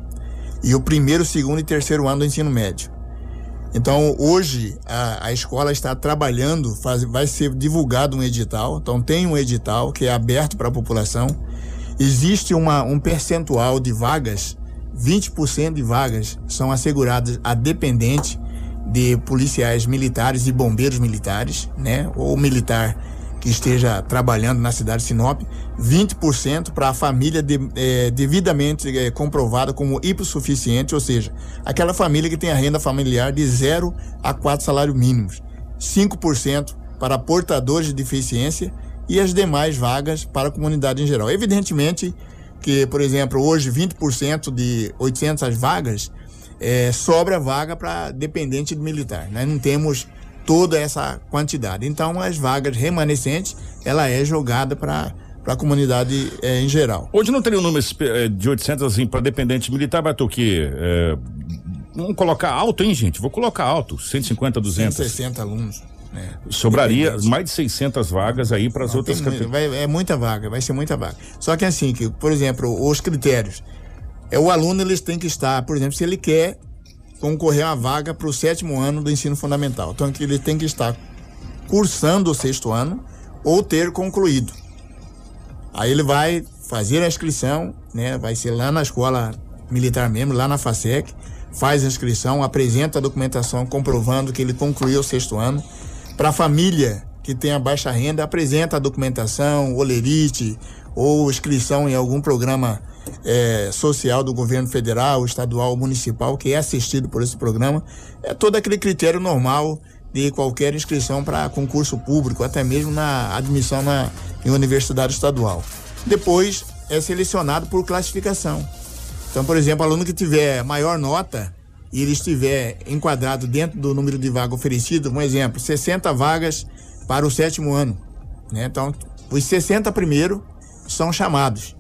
e o primeiro, segundo e terceiro ano do ensino médio. Então, hoje, a, a escola está trabalhando, faz, vai ser divulgado um edital. Então, tem um edital que é aberto para a população. Existe uma, um percentual de vagas, 20% de vagas são asseguradas a dependente de policiais militares e bombeiros militares, né? Ou militar que esteja trabalhando na cidade de Sinop, 20% para a família de- eh, devidamente eh, comprovada como hipossuficiente, ou seja, aquela família que tem a renda familiar de 0 a 4 salários mínimos, 5% para portadores de deficiência e as demais vagas para a comunidade em geral. Evidentemente que, por exemplo, hoje 20% de 800 vagas eh, sobra vaga para dependente de militar. Nós não temos toda essa quantidade. Então, as vagas remanescentes, ela é jogada para a comunidade eh, em geral. Hoje não teria um número eh, de 800 assim para dependente militar, quê? Eh, vamos colocar alto, hein, gente? Vou colocar alto, 150, 200. 160 alunos. né? Sobraria mais de 600 vagas aí para as outras tem vai- é muita vaga, vai ser muita vaga. Só que assim, que, por exemplo, os critérios. É o aluno eles têm que estar, por exemplo, se ele quer concorrer uma vaga para o sétimo ano do ensino fundamental. Então ele tem que estar cursando o sexto ano ou ter concluído. Aí ele vai fazer a inscrição, né? Vai ser lá na escola militar mesmo, lá na FASEC, faz a inscrição, apresenta a documentação comprovando que ele concluiu o sexto ano. Para a família que tem a baixa renda, apresenta a documentação, olerite ou inscrição em algum programa eh, social do governo federal, estadual municipal que é assistido por esse programa. É todo aquele critério normal de qualquer inscrição para concurso público, até mesmo na admissão na, em universidade estadual. Depois é selecionado por classificação. Então, por exemplo, aluno que tiver maior nota e ele estiver enquadrado dentro do número de vaga oferecido, um exemplo, 60 vagas para o sétimo ano. Né? Então, os 60 primeiro são chamados.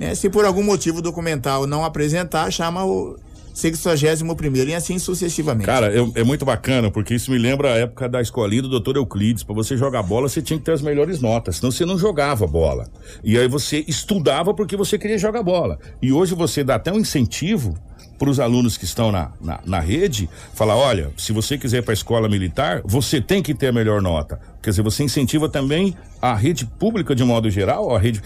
Né? Se por algum motivo o documental não apresentar, chama o, 61 primeiro e assim sucessivamente. Cara, é, muito bacana, porque isso me lembra a época da escolinha do doutor Euclides. Para você jogar bola, você tinha que ter as melhores notas, senão você não jogava bola. E aí você estudava porque você queria jogar bola. E hoje você dá até um incentivo para os alunos que estão na, na, na rede, falar, olha, se você quiser ir para a escola militar, você tem que ter a melhor nota. Quer dizer, você incentiva também a rede pública de modo geral, a rede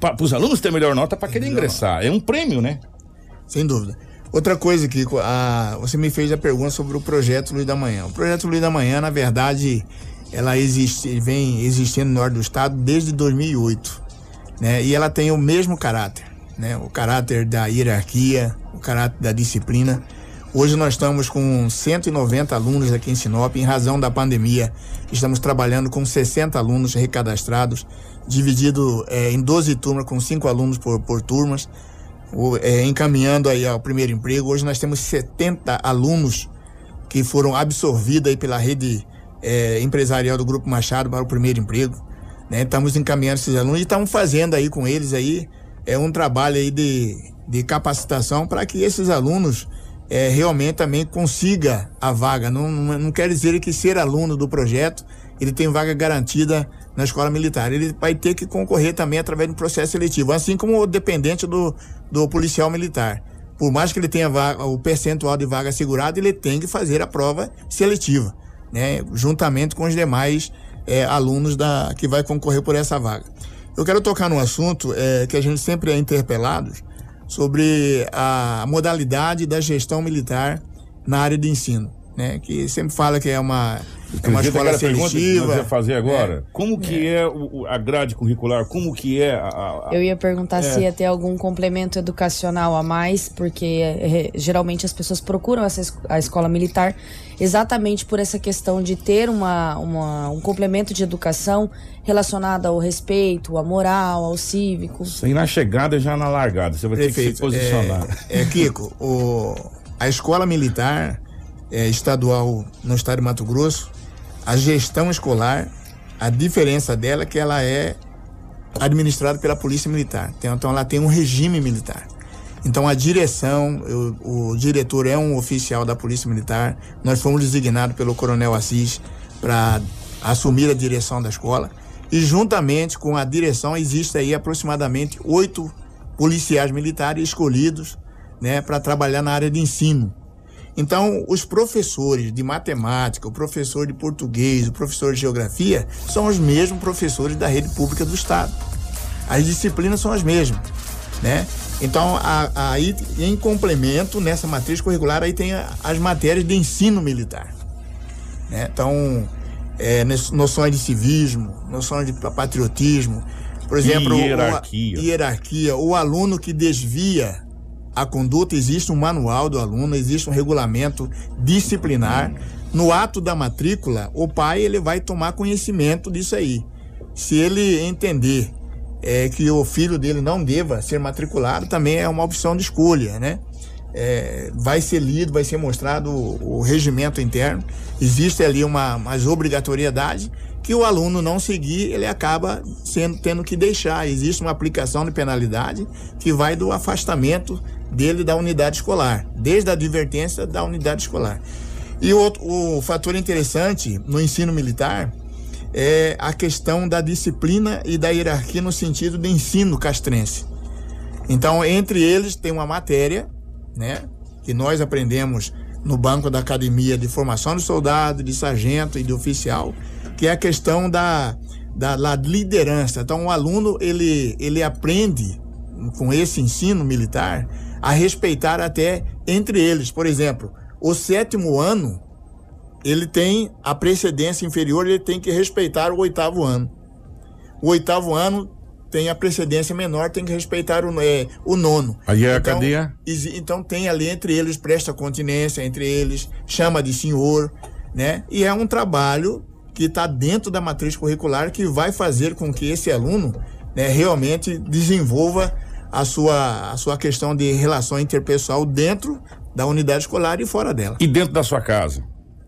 para os alunos ter melhor nota para querer ingressar. É um prêmio, né? Sem dúvida. Outra coisa, Kiko, a, você me fez a pergunta sobre o projeto Luz da Manhã. O projeto Luz da Manhã, na verdade, ela existe, vem existindo no norte do estado desde 2008, né? E ela tem o mesmo caráter, né? O caráter da hierarquia, o caráter da disciplina. Hoje nós estamos com 190 alunos aqui em Sinop, em razão da pandemia. Estamos trabalhando com 60 alunos recadastrados, dividido é, em 12 turmas, com 5 alunos por, por turmas o, é, encaminhando aí ao primeiro emprego. Hoje nós temos 70 alunos que foram absorvidos aí pela rede é, empresarial do Grupo Machado para o primeiro emprego. Né? Estamos encaminhando esses alunos e estamos fazendo aí com eles aí é um trabalho aí de, de capacitação para que esses alunos é, realmente também consiga a vaga. Não, não, não quer dizer que ser aluno do projeto ele tem vaga garantida na escola militar. Ele vai ter que concorrer também através um processo seletivo, assim como o dependente do, do policial militar. Por mais que ele tenha vaga, o percentual de vaga assegurado, ele tem que fazer a prova seletiva, né? juntamente com os demais é, alunos da, que vai concorrer por essa vaga. Eu quero tocar num assunto é, que a gente sempre é interpelado sobre a modalidade da gestão militar na área de ensino, né? Que sempre fala que é uma é uma escola seletiva. Que fazer agora. É. Como que é, é o, a grade curricular? Como que é a, a... Eu ia perguntar é. se ia ter algum complemento educacional a mais, porque é, geralmente as pessoas procuram essa, a escola militar exatamente por essa questão de ter uma, uma, um complemento de educação relacionado ao respeito, à moral, ao cívico. Isso aí na chegada e já na largada. Você vai Perfeito. ter que se posicionar. É, é Kiko, o, a escola militar é, estadual no estado de Mato Grosso a gestão escolar, a diferença dela é que ela é administrada pela Polícia Militar. Então ela tem um regime militar. Então a direção, o, o diretor é um oficial da Polícia Militar. Nós fomos designados pelo Coronel Assis para assumir a direção da escola. E juntamente com a direção existe aí aproximadamente oito policiais militares escolhidos né, para trabalhar na área de ensino. Então, os professores de matemática, o professor de português, o professor de geografia, são os mesmos professores da rede pública do Estado. As disciplinas são as mesmas, né? Então, aí, em complemento, nessa matriz curricular, aí tem as matérias de ensino militar. Né? Então, é, noções de civismo, noções de patriotismo, por exemplo, hierarquia. O, hierarquia, o aluno que desvia a conduta, existe um manual do aluno, existe um regulamento disciplinar. No ato da matrícula, o pai ele vai tomar conhecimento disso aí. Se ele entender é, que o filho dele não deva ser matriculado, também é uma opção de escolha, né? É, vai ser lido, vai ser mostrado o, o regimento interno. Existe ali uma, uma obrigatoriedade que o aluno não seguir, ele acaba sendo tendo que deixar. Existe uma aplicação de penalidade que vai do afastamento dele da unidade escolar, desde a advertência da unidade escolar. E outro, o fator interessante no ensino militar é a questão da disciplina e da hierarquia no sentido de ensino castrense. Então, entre eles tem uma matéria, né, que nós aprendemos no banco da academia de formação de soldado, de sargento e de oficial, que é a questão da, da, da liderança. Então, o aluno ele, ele aprende com esse ensino militar a respeitar até entre eles. Por exemplo, o sétimo ano, ele tem a precedência inferior, ele tem que respeitar o oitavo ano. O oitavo ano tem a precedência menor, tem que respeitar o, é, o nono. Aí é então, a cadeia? Então tem ali entre eles, presta continência entre eles, chama de senhor, né? E é um trabalho que está dentro da matriz curricular que vai fazer com que esse aluno né, realmente desenvolva a sua, a sua questão de relação interpessoal dentro da unidade escolar e fora dela. E dentro da sua casa?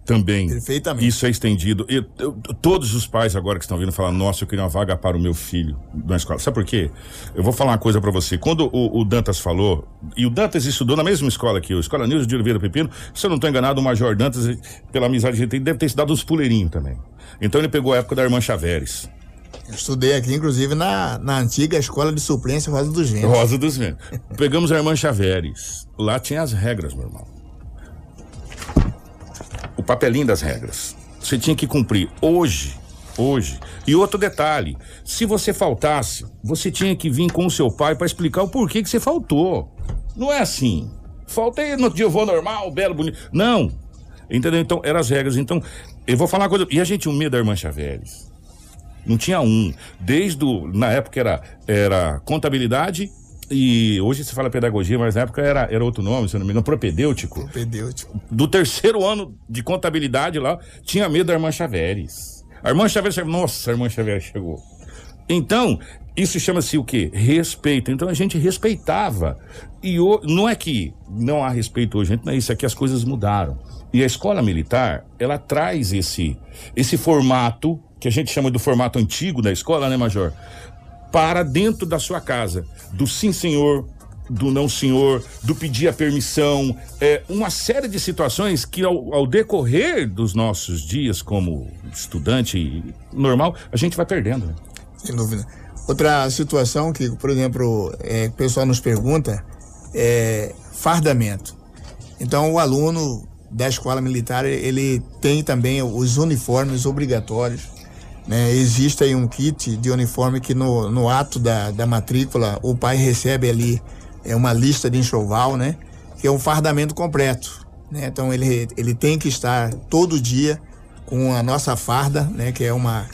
Também. Perfeitamente. Isso é estendido. E, eu- todos os pais agora que estão vindo falar, nossa, eu queria uma vaga para o meu filho na escola. Sabe por quê? Eu vou falar uma coisa para você. Quando o, o Dantas falou, e o Dantas estudou na mesma escola que eu, Escola Nilson de Oliveira Pepino, se eu não estou enganado, o Major Dantas, pela amizade que ele tem, deve ter estudado uns puleirinhos também. Então ele pegou a época da irmã Chaveres. Eu estudei aqui, inclusive, na, na antiga escola de suplência Rosa dos Ventos. Rosa dos Ventos. Pegamos a irmã Chaveres. Lá tinha as regras, meu irmão. O papelinho das regras. Você tinha que cumprir hoje, hoje. E outro detalhe, se você faltasse, você tinha que vir com o seu pai para explicar o porquê que você faltou. Não é assim. Faltei no dia vou normal, belo, bonito. Não. Entendeu? Então, eram as regras. Então, eu vou falar uma coisa. E a gente um medo da irmã Chaveres. Não tinha um. Desde o, na época era, era contabilidade e hoje se fala pedagogia, mas na época era, era outro nome, se eu não me engano, propedêutico. Propedêutico. Do terceiro ano de contabilidade lá, tinha medo da irmã Chaveres. A irmã Chaveres chegou, nossa, a irmã Chaveres chegou. Então, isso chama-se o quê? Respeito. Então a gente respeitava. E o, não é que não há respeito hoje, não é isso, é que as coisas mudaram. E a escola militar, ela traz esse, esse formato, que a gente chama do formato antigo da escola, né, Major? Para dentro da sua casa. Do sim, senhor, do não senhor, do pedir a permissão, é, uma série de situações que ao, ao decorrer dos nossos dias como estudante normal, a gente vai perdendo. Né? Sem dúvida. Outra situação que, por exemplo, é, o pessoal nos pergunta é fardamento. Então, o aluno da escola militar, ele tem também os uniformes obrigatórios. Né? Existe aí um kit de uniforme que no, no ato da, da matrícula o pai recebe ali é uma lista de enxoval, né? Que é um fardamento completo. Né? Então ele, ele tem que estar todo dia com a nossa farda, né? Que é uma,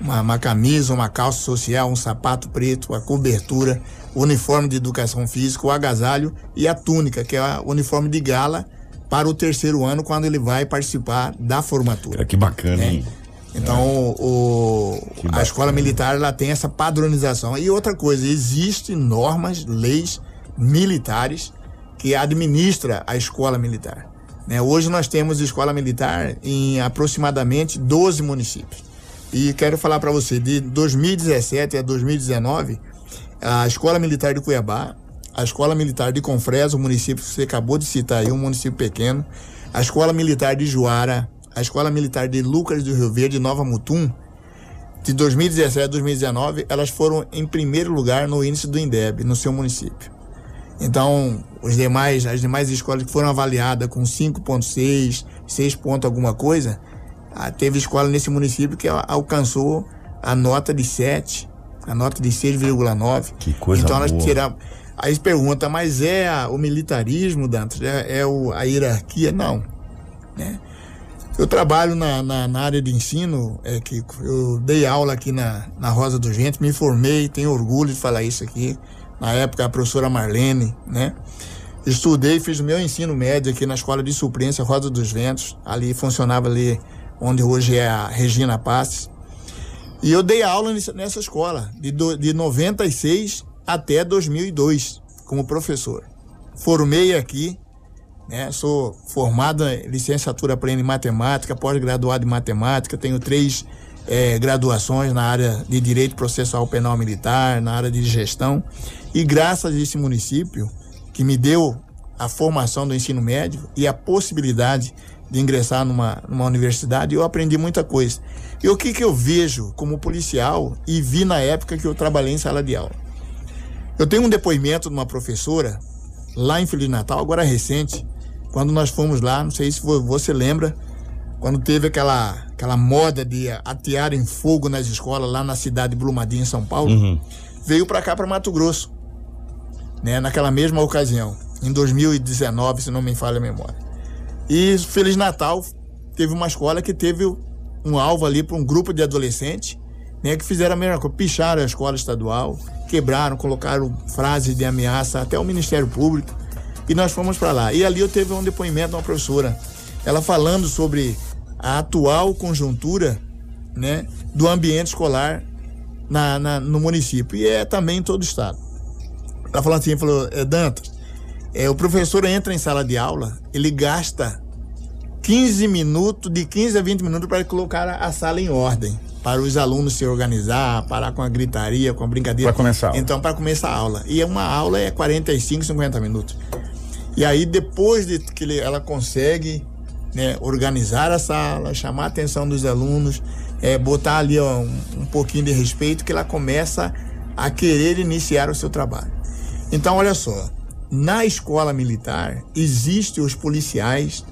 uma, uma camisa, uma calça social, um sapato preto, a cobertura, o uniforme de educação física, o agasalho e a túnica, que é o uniforme de gala para o terceiro ano, quando ele vai participar da formatura. que bacana, hein? Então, o, a escola militar ela tem essa padronização. E outra coisa, existem normas, leis militares que administra a escola militar. Né? Hoje nós temos escola militar em aproximadamente 12 municípios. E quero falar para você, de 2017 a 2019, a Escola Militar de Cuiabá, a Escola Militar de Confresa, o município que você acabou de citar aí, um município pequeno, a Escola Militar de Juara, a Escola Militar de Lucas do Rio Verde, Nova Mutum, de 2017 a 2019, elas foram em primeiro lugar no índice do INDEB, no seu município. Então, os demais, as demais escolas que foram avaliadas com 5.6, 6 ponto alguma coisa, ah, teve escola nesse município que alcançou a nota de 7, a nota de 6,9. Que coisa Então elas boa. tiraram. Aí se pergunta, mas é a- o militarismo, Dantas? É, é o, a hierarquia? Não. Né? Eu trabalho na, na, na área de ensino, é que eu dei aula aqui na, na Rosa do Gente, me formei, tenho orgulho de falar isso aqui. Na época, a professora Marlene, né? Estudei, fiz o meu ensino médio aqui na Escola de Suplência Rosa dos Ventos. Ali funcionava ali onde hoje é a Regina Passes. E eu dei aula nessa, nessa escola, de, do, de 96 até 2002, como professor. Formei aqui, né? Sou formado em licenciatura plena em matemática, pós-graduado em matemática, tenho três eh, graduações na área de Direito Processual Penal Militar, na área de gestão. E graças a esse município, que me deu a formação do ensino médio e a possibilidade de ingressar numa, numa universidade, eu aprendi muita coisa. E o que, que eu vejo como policial e vi na época que eu trabalhei em sala de aula? Eu tenho um depoimento de uma professora lá em Feliz Natal, agora recente, quando nós fomos lá, não sei se vo- você lembra, quando teve aquela, aquela moda de atear em fogo nas escolas lá na cidade de Brumadinho, em São Paulo, veio para cá, para Mato Grosso, né, naquela mesma ocasião, em 2019, se não me falha a memória. E Feliz Natal teve uma escola que teve um alvo ali para um grupo de adolescentes, né, que fizeram a mesma coisa, picharam a escola estadual, quebraram, colocaram frases de ameaça até o Ministério Público, e nós fomos para lá. E ali eu teve um depoimento de uma professora, ela falando sobre a atual conjuntura, né, do ambiente escolar na, na- no município e é também em todo o estado. Ela falou assim, falou, é, Dantas, é, o professor entra em sala de aula, ele gasta 15 minutos, de 15 a 20 minutos para colocar a sala em ordem. Para os alunos se organizar, parar com a gritaria, com a brincadeira. Pra começar a aula. Então, para começar a aula. E uma aula é 45, 50 minutos. E aí, depois de que ele- ela consegue né, organizar a sala, chamar a atenção dos alunos, é, botar ali ó, um, um pouquinho de respeito, que ela começa a querer iniciar o seu trabalho. Então, olha só, na escola militar existem os policiais,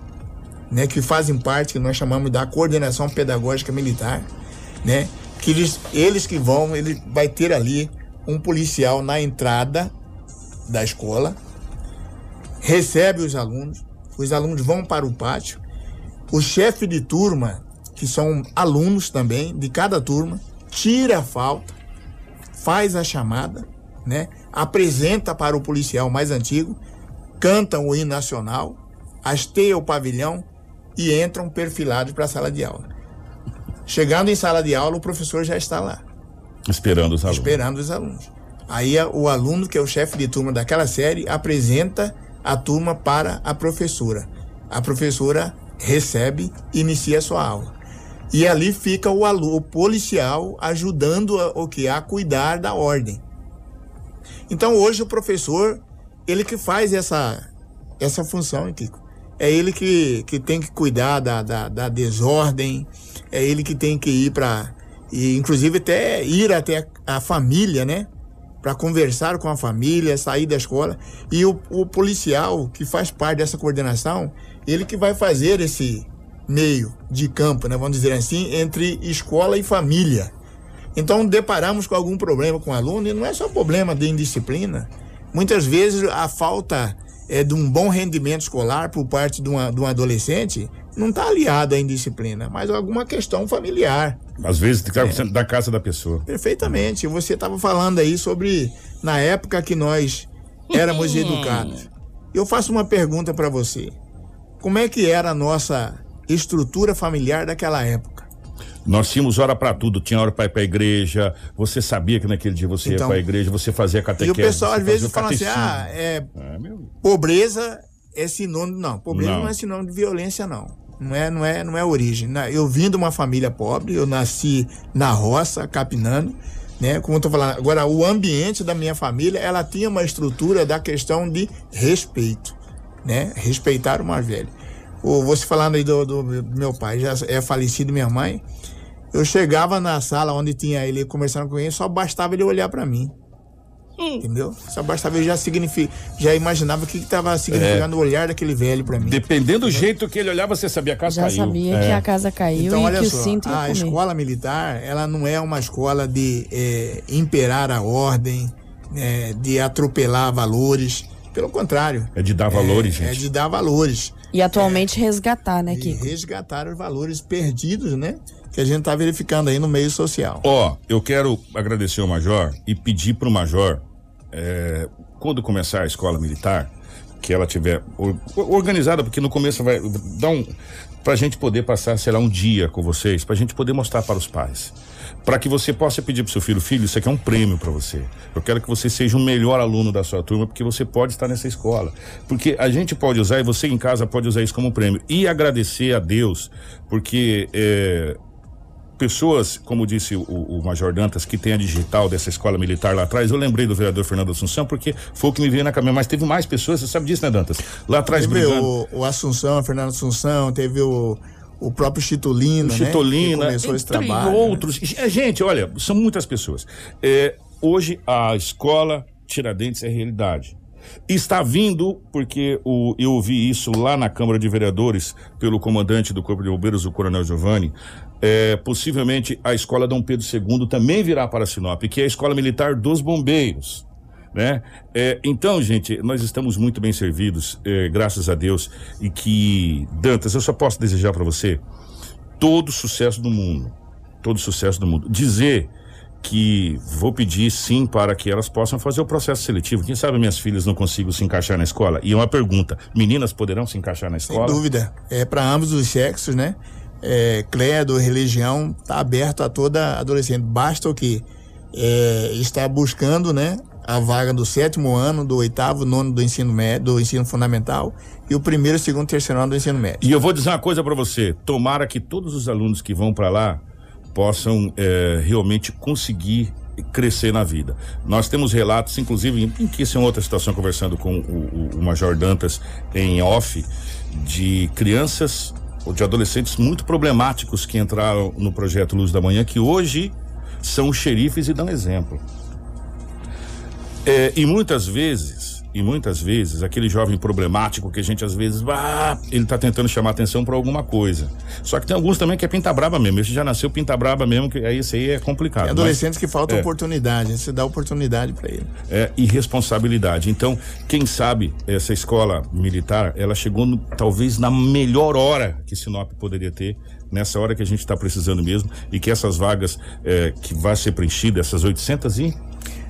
né, que fazem parte, que nós chamamos da coordenação pedagógica militar, né, que eles, eles que vão, ele vai ter ali um policial na entrada da escola, recebe os alunos, os alunos vão para o pátio, o chefe de turma, que são alunos também, de cada turma, tira a falta, faz a chamada, né? apresenta para o policial mais antigo, cantam o hino nacional, hasteia o pavilhão e entram perfilados para a sala de aula. Chegando em sala de aula, o professor já está lá, Esperando os alunos. esperando os alunos. Aí o aluno, que é o chefe de turma daquela série, apresenta a turma para a professora. A professora recebe inicia a sua aula. E ali fica o, alu- o policial ajudando a, o que a cuidar da ordem. Então hoje o professor, ele que faz essa, essa função, hein, Kiko. É ele que, que tem que cuidar da, da, da desordem, é ele que tem que ir para. E inclusive até ir até a família, né? Para conversar com a família, sair da escola. E o, o policial que faz parte dessa coordenação, ele que vai fazer esse meio de campo, né? Vamos dizer assim, entre escola e família. Então, deparamos com algum problema com o aluno, e não é só problema de indisciplina. Muitas vezes a falta é, de um bom rendimento escolar por parte de, uma, de um adolescente não está aliado à indisciplina, mas alguma questão familiar. Às vezes fica É. da casa da pessoa. Perfeitamente. Você estava falando aí sobre na época que nós éramos educados. Eu faço uma pergunta para você. Como é que era a nossa estrutura familiar daquela época? Nós tínhamos hora pra tudo, tinha hora pra ir pra igreja, você sabia que naquele dia você Então, ia pra igreja, você fazia E catequese. o pessoal às vezes fala assim: ah, é, É, meu. pobreza é sinônimo. Não, pobreza Não. não. é sinônimo de violência, não. Não é, não é, não é origem. Eu vim de uma família pobre, eu nasci na roça, capinando, né? Como eu tô falando, agora o ambiente da minha família, ela tinha uma estrutura da questão de respeito, né? Respeitar o mais velho. O, você falando aí do, do meu pai, já é falecido minha mãe. Eu chegava na sala onde tinha ele conversando com ele, só bastava ele olhar para mim. Entendeu? Só bastava ele já significa, já imaginava o que estava significando o olhar daquele velho para mim. Dependendo do jeito que ele olhava, você sabia que a casa Já caiu. sabia É. que a casa caiu Então, e olha que o só, cinto ia a comer. escola militar, ela não é uma escola de é, imperar a ordem, é, de atropelar valores. Pelo contrário. É de dar valores, é, gente. É de dar valores. E atualmente resgatar, né, Kiko? resgatar os valores perdidos, né? Que a gente tá verificando aí no meio social. Ó, eu quero agradecer ao Major e pedir pro Major, é, quando começar a escola militar, que ela tiver or- organizada, porque no começo vai dar um. pra gente poder passar, sei lá, um dia com vocês, pra gente poder mostrar para os pais. Para que você possa pedir pro seu filho, filho, isso aqui é um prêmio para você. Eu quero que você seja o melhor aluno da sua turma, porque você pode estar nessa escola. Porque a gente pode usar, e você em casa pode usar isso como prêmio. E agradecer a Deus, porque é, pessoas, como disse o, o Major Dantas, que tem a digital dessa escola militar lá atrás, eu lembrei do vereador Fernando Assunção, porque foi o que me veio na cabeça, mas teve mais pessoas, você sabe disso, né, Dantas? Lá atrás Teve brigando. o, o Assunção, o Fernando Assunção, teve o, o próprio Chitolino, O né? Chitolina, Que começou esse trabalho. né? outros. É, Gente, olha, são muitas pessoas. É, hoje a escola Tiradentes é realidade. Está vindo, porque o, eu ouvi isso lá na Câmara de Vereadores, pelo comandante do Corpo de Bombeiros, o Coronel Giovanni. É, possivelmente a escola Dom Pedro II também virá para Sinop, que é a Escola Militar dos Bombeiros né? É, então, gente, nós estamos muito bem servidos, é, graças a Deus, e que Dantas, eu só posso desejar para você todo sucesso do mundo, todo sucesso do mundo. Dizer que vou pedir sim para que elas possam fazer o processo seletivo. Quem sabe minhas filhas não consigam se encaixar na escola? E uma pergunta: meninas poderão se encaixar na Sem escola? dúvida. É para ambos os sexos, né? É, credo, religião, tá aberto a toda adolescente. Basta o que é, está buscando, né? a vaga do sétimo ano, do oitavo, nono do ensino médio, do ensino fundamental e o primeiro, segundo, terceiro ano do ensino médio. E eu vou dizer uma coisa para você: tomara que todos os alunos que vão para lá possam é, realmente conseguir crescer na vida. Nós temos relatos, inclusive, em que isso é outra situação, conversando com o, o, o Major Dantas em off, de crianças ou de adolescentes muito problemáticos que entraram no projeto Luz da Manhã, que hoje são xerifes e dão exemplo. É, e muitas vezes, e muitas vezes, aquele jovem problemático que a gente às vezes, ah, ele tá tentando chamar atenção para alguma coisa. Só que tem alguns também que é pinta braba mesmo. Esse já nasceu pinta braba mesmo, que aí isso aí é complicado. Tem adolescentes mas, que faltam é, oportunidade, você dá oportunidade para ele. É, e responsabilidade. Então, quem sabe essa escola militar, ela chegou no, talvez na melhor hora que Sinop poderia ter nessa hora que a gente está precisando mesmo e que essas vagas é, que vai ser preenchida, essas 800 e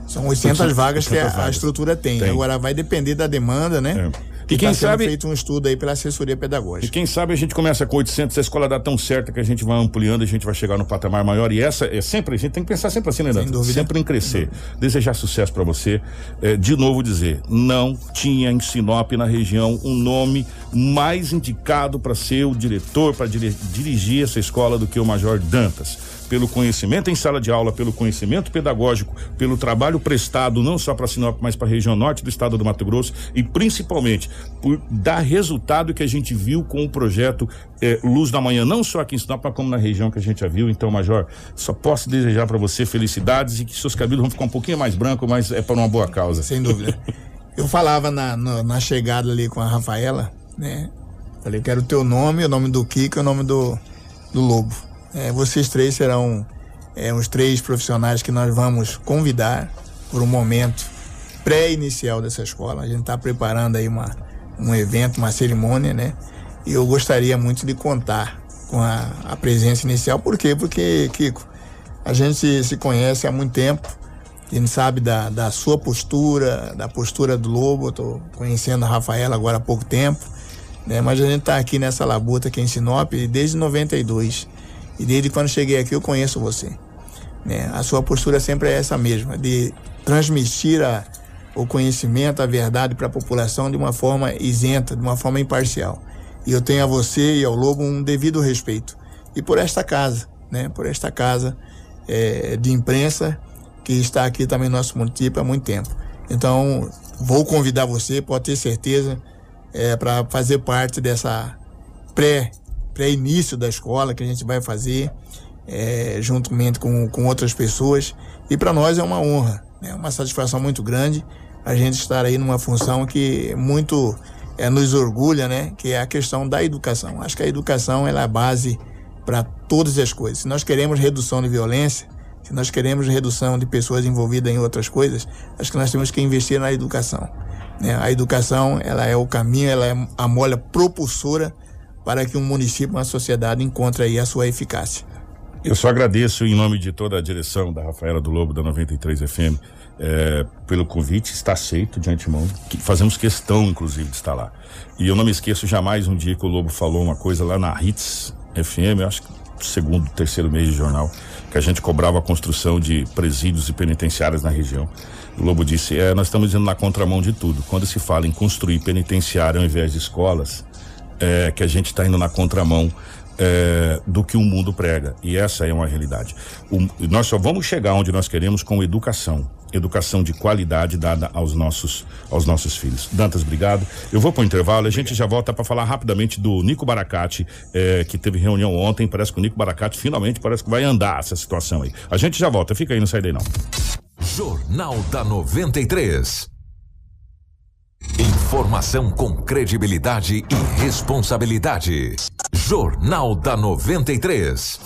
são 800 vagas 800 que a, vagas. a estrutura tem. tem. Agora vai depender da demanda, né? É. E quem tá sabe feito um estudo aí pela assessoria pedagógica. E quem sabe a gente começa com 800, a escola dá tão certa que a gente vai ampliando, a gente vai chegar no patamar maior e essa é sempre a gente tem que pensar sempre assim, né, Sem dúvida. Sempre em crescer. Desejar sucesso para você. É, de novo dizer, não tinha em Sinop na região um nome mais indicado para ser o diretor para dirigir essa escola do que o Major Dantas pelo conhecimento em sala de aula, pelo conhecimento pedagógico, pelo trabalho prestado não só para Sinop, mas para a região norte do estado do Mato Grosso e principalmente por dar resultado que a gente viu com o projeto eh, Luz da Manhã, não só aqui em Sinop, mas como na região que a gente já viu. Então, Major, só posso desejar para você felicidades e que seus cabelos vão ficar um pouquinho mais brancos, mas é para uma boa causa. Sem dúvida. Eu falava na, na, na chegada ali com a Rafaela, né? Falei, quero o teu nome, o nome do Kiko e o nome do, do Lobo. É, vocês três serão é, os três profissionais que nós vamos convidar por um momento pré-inicial dessa escola. A gente está preparando aí uma, um evento, uma cerimônia, né? E eu gostaria muito de contar com a, a presença inicial. Por quê? Porque, Kiko, a gente se conhece há muito tempo. A gente sabe da, da sua postura, da postura do Lobo. Estou conhecendo a Rafaela agora há pouco tempo. Né? Mas a gente está aqui nessa labuta aqui em Sinop desde 92. E desde quando cheguei aqui eu conheço você. Né? A sua postura sempre é essa mesma, de transmitir a, o conhecimento, a verdade para a população de uma forma isenta, de uma forma imparcial. E eu tenho a você e ao Lobo um devido respeito. E por esta casa, né? Por esta casa é, de imprensa que está aqui também no nosso município há muito tempo. Então, vou convidar você, pode ter certeza, é, para fazer parte dessa pré pré-início da escola que a gente vai fazer é, juntamente com, com outras pessoas. E para nós é uma honra, é né? uma satisfação muito grande a gente estar aí numa função que muito é, nos orgulha, né? Que é a questão da educação. Acho que a educação é a base para todas as coisas. Se nós queremos redução de violência, se nós queremos redução de pessoas envolvidas em outras coisas, acho que nós temos que investir na educação. Né? A educação ela é o caminho, ela é a mola propulsora para que um município, uma sociedade encontre aí a sua eficácia. Eu só agradeço em nome de toda a direção da Rafaela do Lobo da 93 FM é, pelo convite, está aceito de antemão. Que fazemos questão, inclusive, de estar lá. E eu não me esqueço jamais um dia que o Lobo falou uma coisa lá na Hits FM, acho que segundo, terceiro mês de jornal, que a gente cobrava a construção de presídios e penitenciárias na região. O Lobo disse: é, nós estamos indo na contramão de tudo. Quando se fala em construir penitenciário ao invés de escolas, é, que a gente está indo na contramão é, do que o mundo prega. E essa é uma realidade. O, nós só vamos chegar onde nós queremos com educação. Educação de qualidade dada aos nossos, aos nossos filhos. Dantas, obrigado. Eu vou para o intervalo, a gente já volta para falar rapidamente do Nico Baracate, é, que teve reunião ontem. Parece que o Nico Baracate finalmente parece que vai andar essa situação aí. A gente já volta, fica aí, não sai daí não. Jornal da 93. Informação com credibilidade e responsabilidade. Jornal da 93.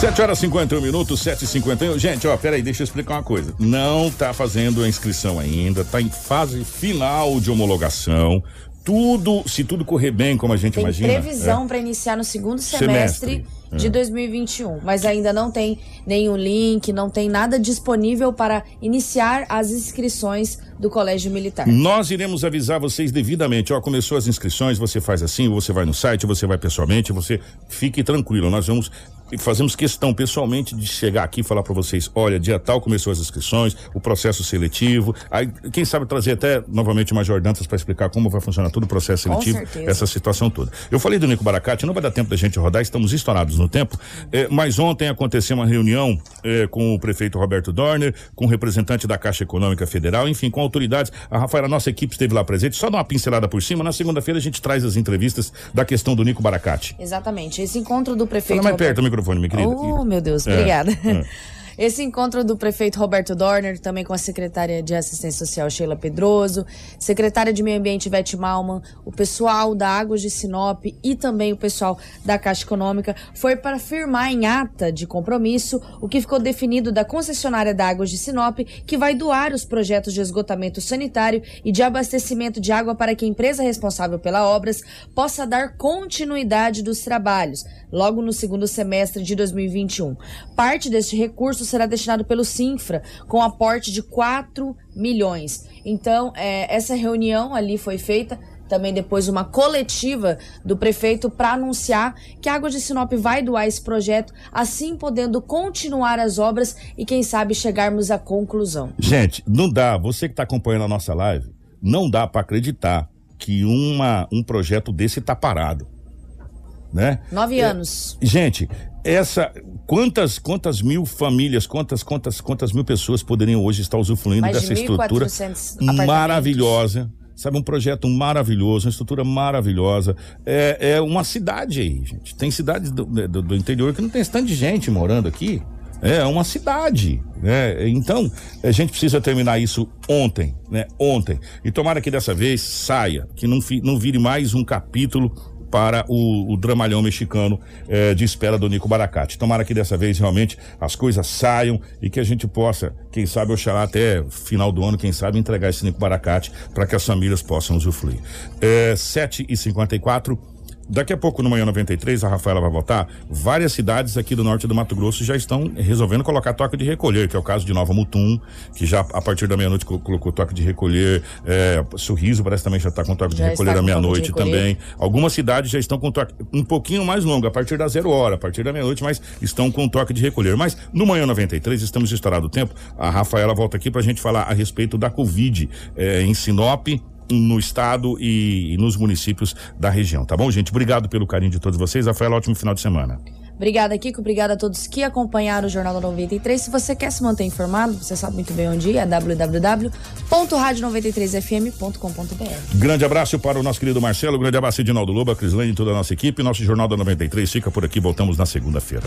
7 horas e 51 minutos, 7 e 51 Gente, ó, peraí, deixa eu explicar uma coisa. Não tá fazendo a inscrição ainda, tá em fase final de homologação. Tudo, se tudo correr bem, como a gente Tem imagina. previsão é. para iniciar no segundo semestre, semestre, de 2021, mas ainda não tem nenhum link, não tem nada disponível para iniciar as inscrições do Colégio Militar. Nós iremos avisar vocês devidamente. Ó, começou as inscrições, você faz assim, você vai no site, você vai pessoalmente, você fique tranquilo. Nós vamos fazemos questão pessoalmente de chegar aqui e falar para vocês, olha, dia tal começou as inscrições, o processo seletivo, aí quem sabe trazer até novamente o Major Dantas para explicar como vai funcionar todo o processo seletivo, essa situação toda. Eu falei do Nico Baracate, não vai dar tempo da gente rodar, estamos estourados no tempo, eh, mas ontem aconteceu uma reunião eh, com o prefeito Roberto Dorner, com o representante da Caixa Econômica Federal, enfim, com autoridades. A Rafaela, a nossa equipe esteve lá presente, só dar uma pincelada por cima, na segunda-feira a gente traz as entrevistas da questão do Nico Baracate. Exatamente. Esse encontro do prefeito. Fala mais Roberto- perto do microfone, minha querida. Oh, meu Deus, É, obrigada. é. Esse encontro do prefeito Roberto Dorner, também com a secretária de Assistência Social Sheila Pedroso, secretária de Meio Ambiente Ivete Malman, o pessoal da Águas de Sinop e também o pessoal da Caixa Econômica, foi para firmar em ata de compromisso o que ficou definido da concessionária da Águas de Sinop, que vai doar os projetos de esgotamento sanitário e de abastecimento de água para que a empresa responsável pelas obras possa dar continuidade dos trabalhos, logo no segundo semestre de 2021. Parte deste recurso será destinado pelo Sinfra, com aporte de 4 milhões. Então, é, essa reunião ali foi feita. Também depois uma coletiva do prefeito para anunciar que a Água de Sinop vai doar esse projeto, assim podendo continuar as obras e quem sabe chegarmos à conclusão. Gente, não dá, você que está acompanhando a nossa live, não dá para acreditar que uma, um projeto desse tá parado. Né? Nove anos. Gente, essa quantas quantas mil famílias, quantas quantas quantas mil pessoas poderiam hoje estar usufruindo Mais de dessa estrutura 1.400 apartamentos. maravilhosa? Sabe, um projeto maravilhoso, uma estrutura maravilhosa. É, é uma cidade aí, gente. Tem cidades do, do, do interior que não tem esse tanto de gente morando aqui. É uma cidade, né? Então, a gente precisa terminar isso ontem, né? Ontem. E tomara que dessa vez saia, que não, fi- não vire mais um capítulo para o, o dramalhão mexicano eh, de espera do Nico Baracate. Tomara que dessa vez realmente as coisas saiam e que a gente possa, quem sabe, oxalá até final do ano, quem sabe, entregar esse Nico Baracate para que as famílias possam usufruir. É, 7 e 54 Daqui a pouco, no Manhã 93, a Rafaela vai voltar. Várias cidades aqui do norte do Mato Grosso já estão resolvendo colocar toque de recolher, que é o caso de Nova Mutum, que já a partir da meia-noite colo- colocou toque de recolher. É, Sorriso parece também já está com toque Já de recolher à meia-noite também. Algumas cidades já estão com toque um pouquinho mais longo, a partir da zero hora, a partir da meia-noite, mas estão com toque de recolher. Mas no Manhã 93, estamos estourado o tempo. A Rafaela volta aqui para a gente falar a respeito da Covid eh, em Sinop. No estado e, nos municípios da região, tá bom, gente? Obrigado pelo carinho de todos vocês. Rafaela, ótimo final de semana. Obrigada, Kiko. Obrigada a todos que acompanharam o Jornal da 93. Se você quer se manter informado, você sabe muito bem onde ir, é www.radio93fm.com.br. Grande abraço para o nosso querido Marcelo, grande abraço a Edinaldo Loba, Crislane e toda a nossa equipe. Nosso Jornal da 93 fica por aqui, voltamos na segunda-feira.